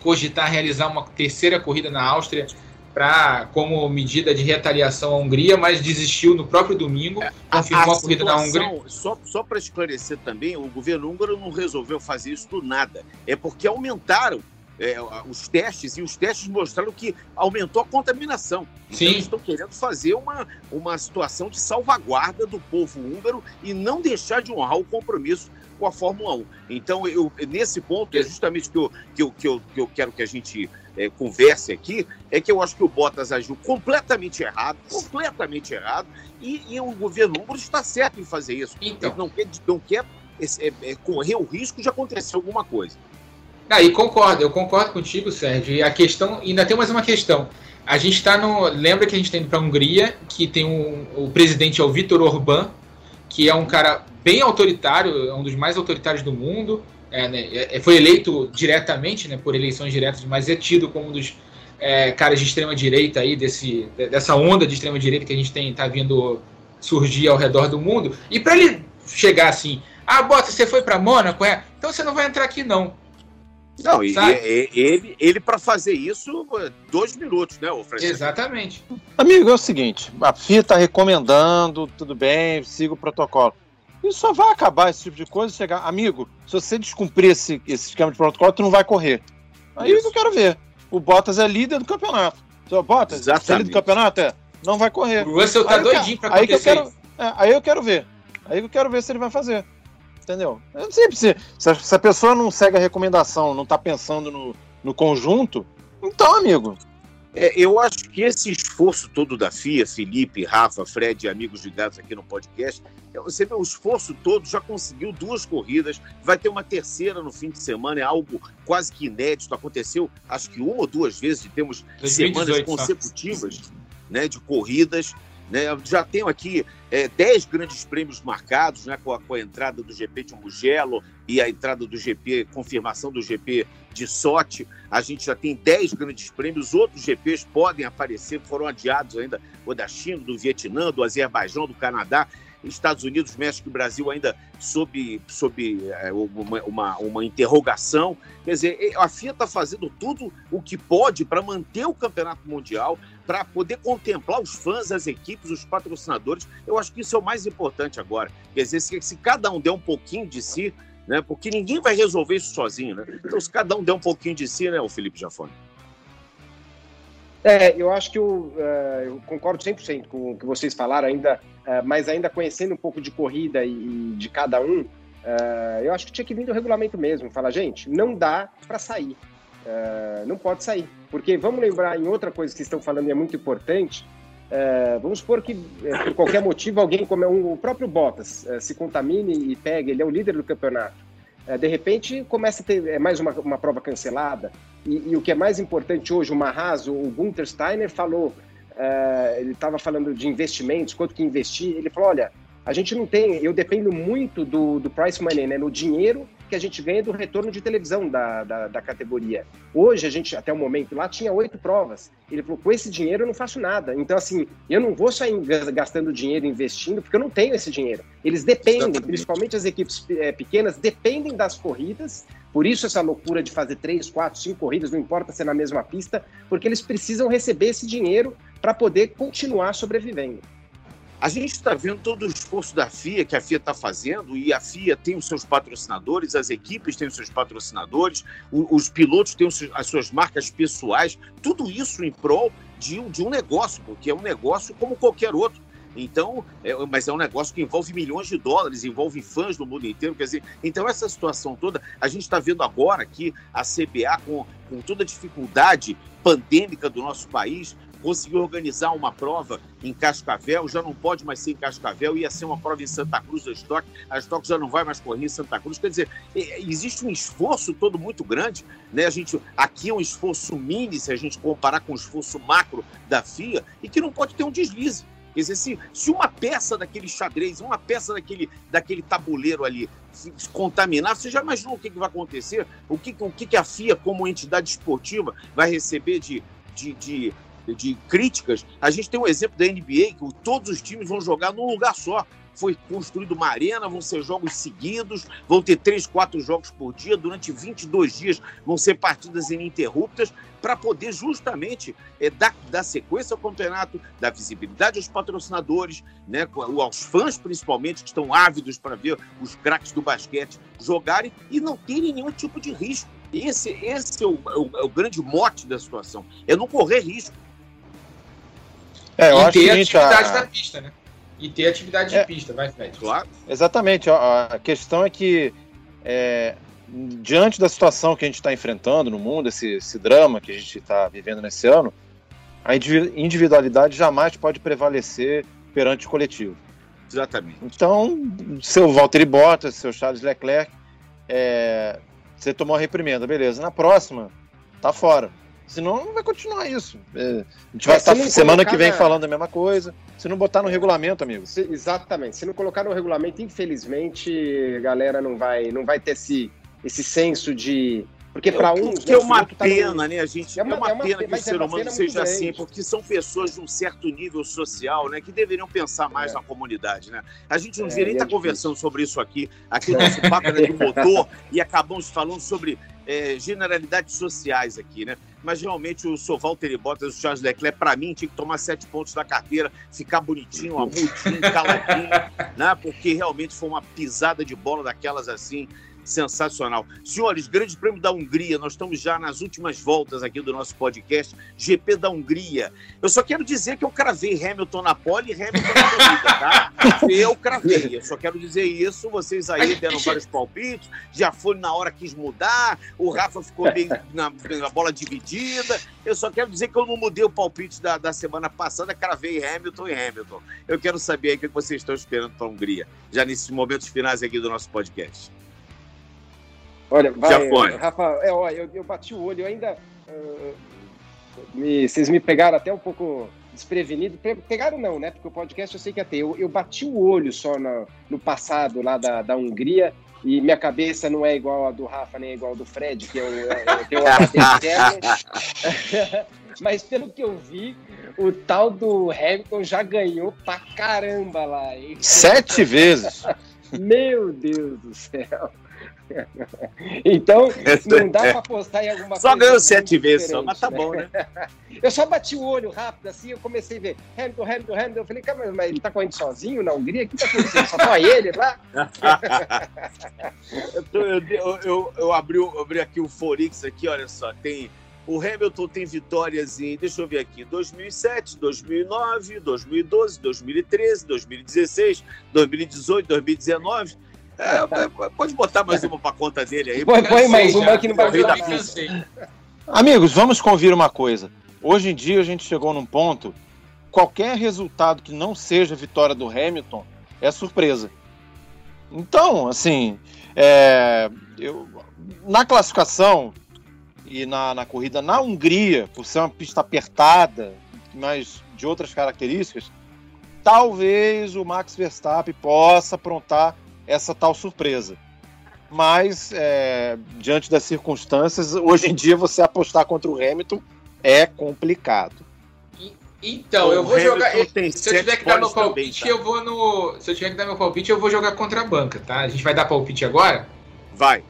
cogitar realizar uma terceira corrida na Áustria para como medida de retaliação à Hungria, mas desistiu no próprio domingo, é, confirmou a, a, a corrida na Hungria. Só, só para esclarecer também, o governo húngaro não resolveu fazer isso do nada. É porque aumentaram é, os testes e os testes mostraram que aumentou a contaminação. Então, Sim. eles estão querendo fazer uma, uma situação de salvaguarda do povo húngaro e não deixar de honrar o compromisso com a Fórmula 1. Então, eu, nesse ponto, é justamente que eu, que eu, que eu, que eu quero que a gente é, converse aqui, é que eu acho que o Bottas agiu completamente errado, completamente errado, e, e o governo húngaro está certo em fazer isso. Então. Ele não quer, não quer é, é, correr o risco de acontecer alguma coisa. Aí ah, concordo, eu concordo contigo, Sérgio. E a questão, ainda tem mais uma questão. A gente está no. Lembra que a gente está indo para a Hungria, que tem um, o presidente é o Vitor Orbán, que é um cara bem autoritário, é um dos mais autoritários do mundo. É, né, é, foi eleito diretamente, né, por eleições diretas, mas é tido como um dos é, caras de extrema direita aí, desse, dessa onda de extrema direita que a gente tem está vindo surgir ao redor do mundo. E para ele chegar assim, ah, Bota, você foi para Mônaco, é? Então você não vai entrar aqui não. Não, e, e, ele, ele para fazer isso, dois minutos, né, o Exatamente. Amigo, é o seguinte: a FIA está recomendando, tudo bem, siga o protocolo. Isso só vai acabar esse tipo de coisa chegar. Amigo, se você descumprir esse, esse esquema de protocolo, tu não vai correr. Aí isso. eu não quero ver. O Bottas é líder do campeonato. o Bottas, Exatamente. você é líder do campeonato? É. Não vai correr. O Russell tá aí doidinho pra aí que eu quero, é, Aí eu quero ver. Aí eu quero ver se ele vai fazer. Entendeu? Eu não sei se, se a pessoa não segue a recomendação, não tá pensando no, no conjunto, então, amigo, é, eu acho que esse esforço todo da FIA, Felipe, Rafa, Fred e amigos ligados aqui no podcast, é, você vê o esforço todo, já conseguiu duas corridas, vai ter uma terceira no fim de semana, é algo quase que inédito. Aconteceu, acho que uma ou duas vezes, temos 2018, semanas tá? consecutivas né, de corridas. Né? Já tenho aqui é, 10 grandes prêmios marcados né, com, a, com a entrada do GP de Mugello e a entrada do GP, confirmação do GP de sorte. A gente já tem 10 grandes prêmios, outros GPs podem aparecer, foram adiados ainda, o da China, do Vietnã, do Azerbaijão, do Canadá. Estados Unidos, México e Brasil ainda sob, sob é, uma, uma, uma interrogação. Quer dizer, a FIA está fazendo tudo o que pode para manter o campeonato mundial, para poder contemplar os fãs, as equipes, os patrocinadores. Eu acho que isso é o mais importante agora. Quer dizer, se, se cada um der um pouquinho de si, né, porque ninguém vai resolver isso sozinho. Né? Então, se cada um der um pouquinho de si, né, o Felipe Jafone? É, eu acho que eu, uh, eu concordo 100% com o que vocês falaram, ainda, uh, mas ainda conhecendo um pouco de corrida e, e de cada um, uh, eu acho que tinha que vir do regulamento mesmo. Fala, gente, não dá para sair. não pode sair. Porque vamos lembrar em outra coisa que estão falando e é muito importante. vamos supor que, por qualquer motivo, alguém, como um, o próprio Bottas, se contamine e pegue, ele é o líder do campeonato. De repente, começa a ter mais uma, uma prova cancelada. E, e, o que é mais importante hoje, o Marraz, o Gunther Steiner falou, uh, ele estava falando de investimentos, quanto que investir, ele falou, olha, a gente não tem, eu dependo muito do, do price money, né, no dinheiro que a gente ganha do retorno de televisão da, da, da, categoria. Hoje, a gente, até o momento lá, tinha oito provas. Ele falou: com esse dinheiro eu não faço nada. Então, assim, eu não vou sair gastando dinheiro investindo, porque eu não tenho esse dinheiro. Eles dependem, Exatamente. principalmente as equipes é, pequenas, dependem das corridas. Por isso, essa loucura de fazer três, quatro, cinco corridas, não importa se é na mesma pista, porque eles precisam receber esse dinheiro para poder continuar sobrevivendo. A gente está vendo todo o esforço da FIA, que a FIA está fazendo, e a FIA tem os seus patrocinadores, as equipes têm os seus patrocinadores, os, pilotos têm as suas marcas pessoais, tudo isso em prol de, de um negócio, porque é um negócio como qualquer outro. Então, é, mas é um negócio que envolve milhões de dólares, envolve fãs do mundo inteiro. Quer dizer, então essa situação toda, a gente está vendo agora aqui a CBA com, com toda a dificuldade pandêmica do nosso país, conseguiu organizar uma prova em Cascavel, já não pode mais ser em Cascavel, ia ser uma prova em Santa Cruz da Stock, a Stock já não vai mais correr em Santa Cruz. Quer dizer, existe um esforço todo muito grande, né? A gente, aqui é um esforço mini, se a gente comparar com o esforço macro da FIA, e que não pode ter um deslize. Quer dizer, se, se uma peça daquele xadrez, uma peça daquele, daquele tabuleiro ali se contaminar, você já imaginou o que, que vai acontecer? O que, o que, que a FIA, como entidade esportiva, vai receber de, de, de de críticas, a gente tem um exemplo da NBA, que todos os times vão jogar num lugar só. Foi construído uma arena, vão ser jogos seguidos, vão ter três, quatro jogos por dia, durante 22 dias vão ser partidas ininterruptas, para poder justamente é, dar, dar sequência ao campeonato, dar visibilidade aos patrocinadores, né, aos fãs principalmente, que estão ávidos para ver os craques do basquete jogarem e não terem nenhum tipo de risco. Esse, esse é o, é o, é o grande mote da situação, é não correr risco. É, eu e acho ter a atividade a... da pista, né? E ter atividade é, de pista, vai, Fred. Claro. Exatamente. A questão é que, é, diante da situação que a gente está enfrentando no mundo, esse, esse drama que a gente está vivendo nesse ano, a individualidade jamais pode prevalecer perante o coletivo. Exatamente. Então, seu Valtteri Bottas, seu Charles Leclerc, é, você tomou a reprimenda, beleza. Na próxima, tá fora. Senão não vai continuar isso. É, a gente vai estar semana que vem na... falando a mesma coisa. Se não botar no regulamento, amigo. Se, exatamente. Se não colocar no regulamento, infelizmente, a galera não vai, não vai ter esse, esse senso de. Porque para é, um. Que é uma tá pena, no... né? A gente, é, uma, é uma, é uma pena que o ser é humano seja assim, porque são pessoas de um certo nível social, né? Que deveriam pensar mais é. na comunidade, né? A gente não devia nem estar tá conversando sobre isso aqui. Aqui no nosso papo era de motor *laughs* e acabamos falando sobre generalidades sociais aqui, né? Mas realmente o sou Valtteri Bottas o Charles Leclerc, para mim, tinha que tomar sete pontos da carteira, ficar bonitinho, amudinho, caladinho, *laughs* né? Porque realmente foi uma pisada de bola daquelas assim, sensacional. Senhores, Grande Prêmio da Hungria, nós estamos já nas últimas voltas aqui do nosso podcast, GP da Hungria. Eu só quero dizer que eu cravei Hamilton na pole e Hamilton na corrida, tá? *laughs* Eu cravei, eu só quero dizer isso, vocês aí deram vários palpites, já foi na hora quis mudar, o Rafa ficou bem na, na, bola dividida, eu só quero dizer que eu não mudei o palpite da, da semana passada, cravei Hamilton e Hamilton. Eu quero saber aí o que vocês estão esperando para a Hungria, já nesses momentos finais aqui do nosso podcast. Olha, vai, Já foi. Rafa, é, ó, eu, eu bati o olho, eu ainda. Uh, me, vocês me pegaram até um pouco desprevenido. Pegaram não, né? Porque o podcast eu sei que ia ter. Eu, eu bati o olho só no, no passado lá da, da Hungria e minha cabeça não é igual a do Rafa, nem igual a do Fred, que eu, eu tenho uma Mas pelo que eu vi, o tal do Hamilton já ganhou pra caramba lá. Hein? Sete vezes. *laughs* Meu Deus do céu. *laughs* Então, não dá para apostar em alguma só coisa. Só ganhou sete vezes, só, mas tá né? bom, né? *laughs* Eu só bati o olho rápido assim, eu comecei a ver Hamilton, Hamilton, Hamilton. Eu falei, cara, mas ele tá correndo sozinho na Hungria? O que tá acontecendo? Só tá ele lá? *laughs* eu, eu, eu, eu, abri, eu abri aqui o Forix aqui, olha só, tem o Hamilton tem vitórias em, deixa eu ver aqui, 2007, 2009, 2012, 2013, 2016, 2018, 2019. É, pode botar mais uma para conta dele aí. Põe, põe mais uma que não vai dar Amigos, vamos convir uma coisa. Hoje em dia a gente chegou num ponto, qualquer resultado que não seja vitória do Hamilton é surpresa. Então, assim, é, eu, na classificação, e na, na corrida na Hungria, por ser uma pista apertada, mas de outras características, talvez o Max Verstappen possa aprontar essa tal surpresa. Mas, é, diante das circunstâncias, hoje em dia você apostar contra o Hamilton é complicado. Então, o eu vou Hamilton jogar. Se eu tiver que dar meu palpite, também, tá? eu vou no. Se eu tiver que dar meu palpite, eu vou jogar contra a banca, tá? A gente vai dar palpite agora? Vai.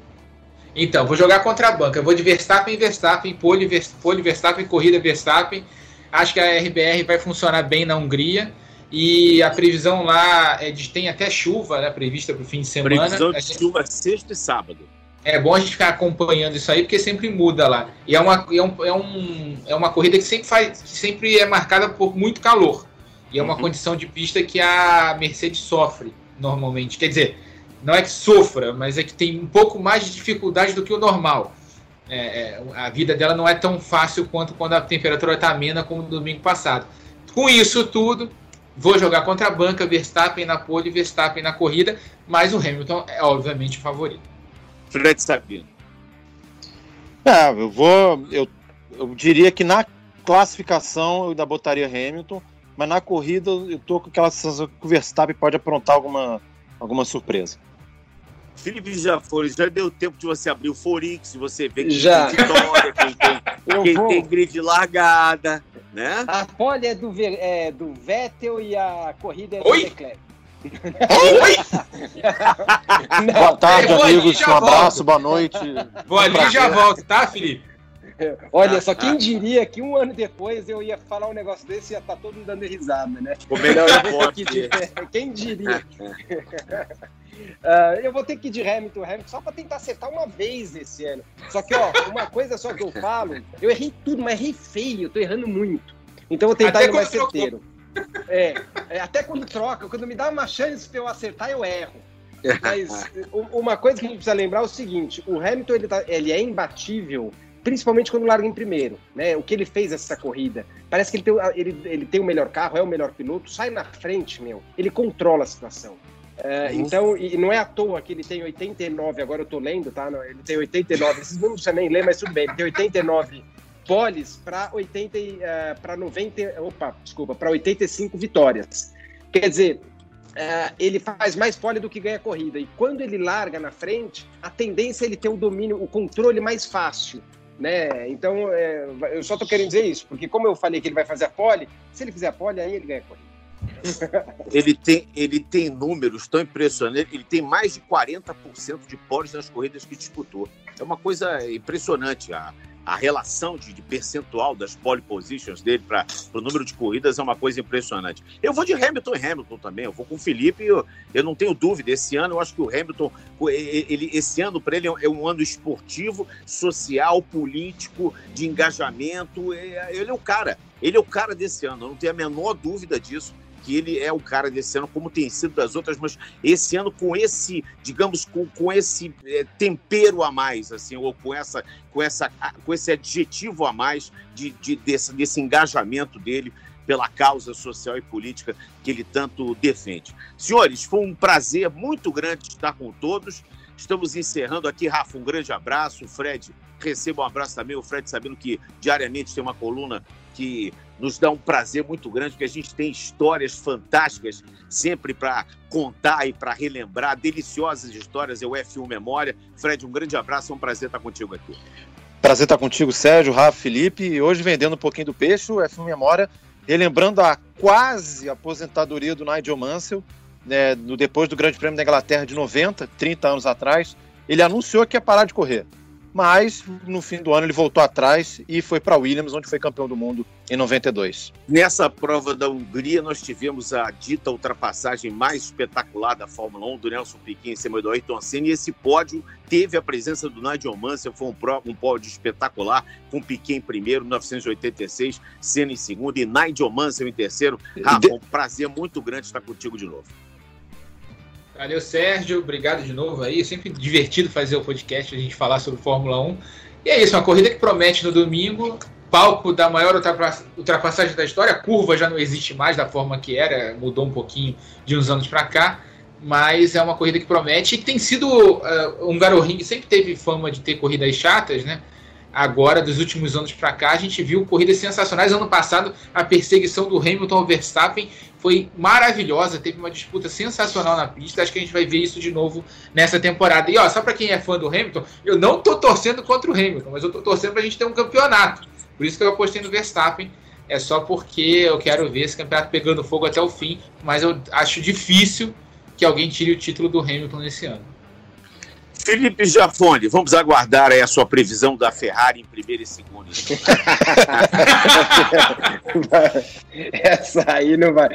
Então, vou jogar contra a banca. Eu vou de Verstappen, Verstappen, pole, pole Verstappen, corrida Verstappen. Acho que a RBR vai funcionar bem na Hungria. E a previsão lá é de tem até chuva né, prevista para o fim de semana. Previsão de gente... chuva sexta e sábado. É bom a gente ficar acompanhando isso aí, porque sempre muda lá. E é uma, é um, é um, é uma corrida que sempre, faz, sempre é marcada por muito calor. E é uma uhum. condição de pista que a Mercedes sofre normalmente. Quer dizer, não é que sofra, mas é que tem um pouco mais de dificuldade do que o normal. É, é, a vida dela não é tão fácil quanto quando a temperatura está amena como no domingo passado. Com isso tudo, vou jogar contra a banca, Verstappen na pole, Verstappen na corrida, mas o Hamilton é obviamente o favorito. Fred Sabino. É, eu vou. Eu, eu diria que na classificação eu ainda botaria Hamilton, mas na corrida eu tô com aquela sensação que o Verstappen pode aprontar alguma, alguma surpresa. Felipe Jafores, já deu tempo de você abrir o Forix, você ver quem já. tem vitória, quem tem, *laughs* quem tem grid largada, né? A pole é do, é do Vettel e a corrida é do Oi? Leclerc. Oi? *laughs* boa tarde, amigos. Um abraço, boa noite. Vou ali e já volto, tá, Felipe? *laughs* Olha, só quem diria que um ano depois eu ia falar um negócio desse e ia estar tá todo mundo dando risada, né? Como é que de... Quem diria? Uh, *laughs* eu vou ter que ir de Hamilton, Hamilton, só para tentar acertar uma vez esse ano. Só que, ó, uma coisa só que eu falo, eu errei tudo, mas errei feio, eu tô errando muito. Então eu vou tentar até ir mais certeiro. É, é, até quando troca, quando me dá uma chance para eu acertar, eu erro. Mas *laughs* uma coisa que a gente precisa lembrar é o seguinte: o Hamilton ele, tá, ele é imbatível, principalmente quando larga em primeiro. Né? O que ele fez essa corrida. Parece que ele tem, ele, ele tem o melhor carro, é o melhor piloto, sai na frente, meu. Ele controla a situação. É, então, e não é à toa que ele tem 89, agora eu tô lendo, tá? Não, ele tem 89, esses números você nem lê, mas tudo bem, ele tem 89 poles para 80 uh, para 90, opa, desculpa, para 85 vitórias. Quer dizer, uh, ele faz mais pole do que ganha corrida. E quando ele larga na frente, a tendência é ele ter o domínio, o controle mais fácil. Né? Então, é, eu só tô querendo dizer isso, porque como eu falei que ele vai fazer a pole, se ele fizer a pole, aí ele ganha corrida *laughs* ele, tem, ele tem números tão impressionantes, ele tem mais de 40% de pódios nas corridas que disputou. É uma coisa impressionante. A, a relação de, de percentual das pole positions dele para o número de corridas é uma coisa impressionante. Eu vou de Hamilton e Hamilton também, eu vou com o Felipe, eu, eu não tenho dúvida. Esse ano eu acho que o Hamilton, ele, esse ano para ele é um ano esportivo, social, político, de engajamento. É, ele é o cara, ele é o cara desse ano, eu não tenho a menor dúvida disso que ele é o cara desse ano, como tem sido das outras, mas esse ano com esse, digamos, com, com esse é, tempero a mais, assim, ou com essa, com essa, com esse adjetivo a mais de, de desse, desse engajamento dele pela causa social e política que ele tanto defende. Senhores, foi um prazer muito grande estar com todos. Estamos encerrando aqui, Rafa, um grande abraço. Fred, receba um abraço também. O Fred sabendo que diariamente tem uma coluna que nos dá um prazer muito grande, porque a gente tem histórias fantásticas sempre para contar e para relembrar, deliciosas histórias, é o F1 Memória. Fred, um grande abraço, é um prazer estar contigo aqui. Prazer estar contigo, Sérgio, Rafa, Felipe, e hoje vendendo um pouquinho do peixe, o F1 Memória relembrando a quase aposentadoria do Nigel Mansell, né, depois do Grande Prêmio da Inglaterra de 90, 30 anos atrás, ele anunciou que ia parar de correr mas no fim do ano ele voltou atrás e foi para Williams, onde foi campeão do mundo em 92. Nessa prova da Hungria, nós tivemos a dita ultrapassagem mais espetacular da Fórmula 1 do Nelson Piquet em cima do Ayrton Senna, e esse pódio teve a presença do Nigel Mansell, foi um, um pódio espetacular, com Piquet em primeiro, 1986, Senna em segundo e Nigel Mansell em terceiro. Rafa, um prazer muito grande estar contigo de novo. Valeu, Sérgio. Obrigado de novo aí. Sempre divertido fazer o podcast, a gente falar sobre Fórmula 1. E é isso, uma corrida que promete no domingo. Palco da maior ultrapassagem da história. A curva já não existe mais da forma que era, mudou um pouquinho de uns anos para cá. Mas é uma corrida que promete e tem sido. Uh, um Garoring sempre teve fama de ter corridas chatas, né? Agora, dos últimos anos para cá, a gente viu corridas sensacionais. Ano passado, a perseguição do Hamilton ao Verstappen foi maravilhosa, teve uma disputa sensacional na pista. Acho que a gente vai ver isso de novo nessa temporada. E ó, só para quem é fã do Hamilton, eu não tô torcendo contra o Hamilton, mas eu tô torcendo para a gente ter um campeonato. Por isso que eu apostei no Verstappen. É só porque eu quero ver esse campeonato pegando fogo até o fim, mas eu acho difícil que alguém tire o título do Hamilton nesse ano. Felipe Jafone, vamos aguardar aí a sua previsão da Ferrari em primeiro e segundo. *laughs* Essa aí não vai.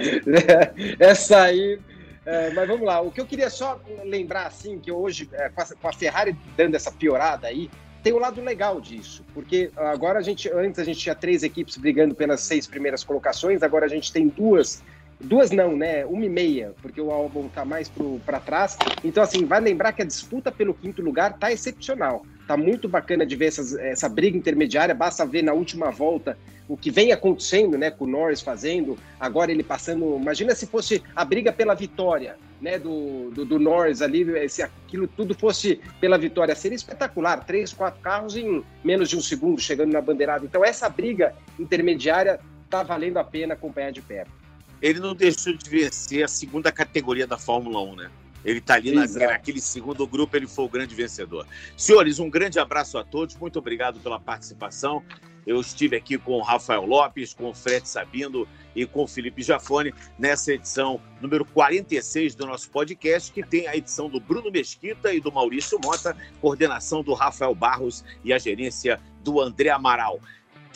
Essa aí. É, mas vamos lá. O que eu queria só lembrar, assim, que hoje, é, com a Ferrari dando essa piorada aí, tem um lado legal disso, porque agora a gente, antes a gente tinha três equipes brigando pelas seis primeiras colocações, agora a gente tem duas Duas não, né? Uma e meia, porque o álbum tá mais para trás. Então, assim, vai lembrar que a disputa pelo quinto lugar tá excepcional. Tá muito bacana de ver essas, essa briga intermediária. Basta ver na última volta o que vem acontecendo, né? Com o Norris fazendo, agora ele passando. Imagina se fosse a briga pela vitória, né? Do, do, do Norris ali, se aquilo tudo fosse pela vitória. Seria espetacular. Três, quatro carros em menos de um segundo chegando na bandeirada. Então, essa briga intermediária tá valendo a pena acompanhar de perto ele não deixou de vencer a segunda categoria da Fórmula 1, né? Ele está ali na, naquele segundo grupo, ele foi o grande vencedor. Senhores, um grande abraço a todos, muito obrigado pela participação. Eu estive aqui com o Rafael Lopes, com o Fred Sabino e com o Felipe Jafone nessa edição número 46 do nosso podcast, que tem a edição do Bruno Mesquita e do Maurício Mota, coordenação do Rafael Barros e a gerência do André Amaral.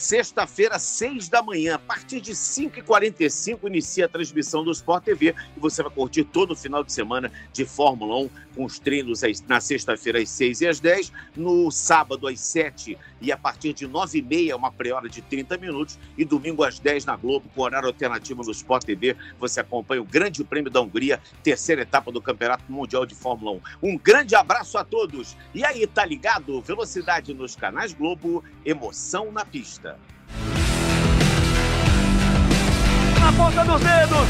Sexta-feira, seis da manhã, a partir de 5h45, inicia a transmissão do Sport TV e você vai curtir todo o final de semana de Fórmula 1 com os treinos na sexta-feira às 6 e às 10, no sábado às 7 e a partir de 9 e meia, uma pré-hora de 30 minutos, e domingo às 10 na Globo, com horário alternativo no Sport TV, você acompanha o Grande Prêmio da Hungria, terceira etapa do Campeonato Mundial de Fórmula 1. Um grande abraço a todos. E aí, tá ligado? Velocidade nos canais Globo, emoção na pista. Na ponta dos dedos!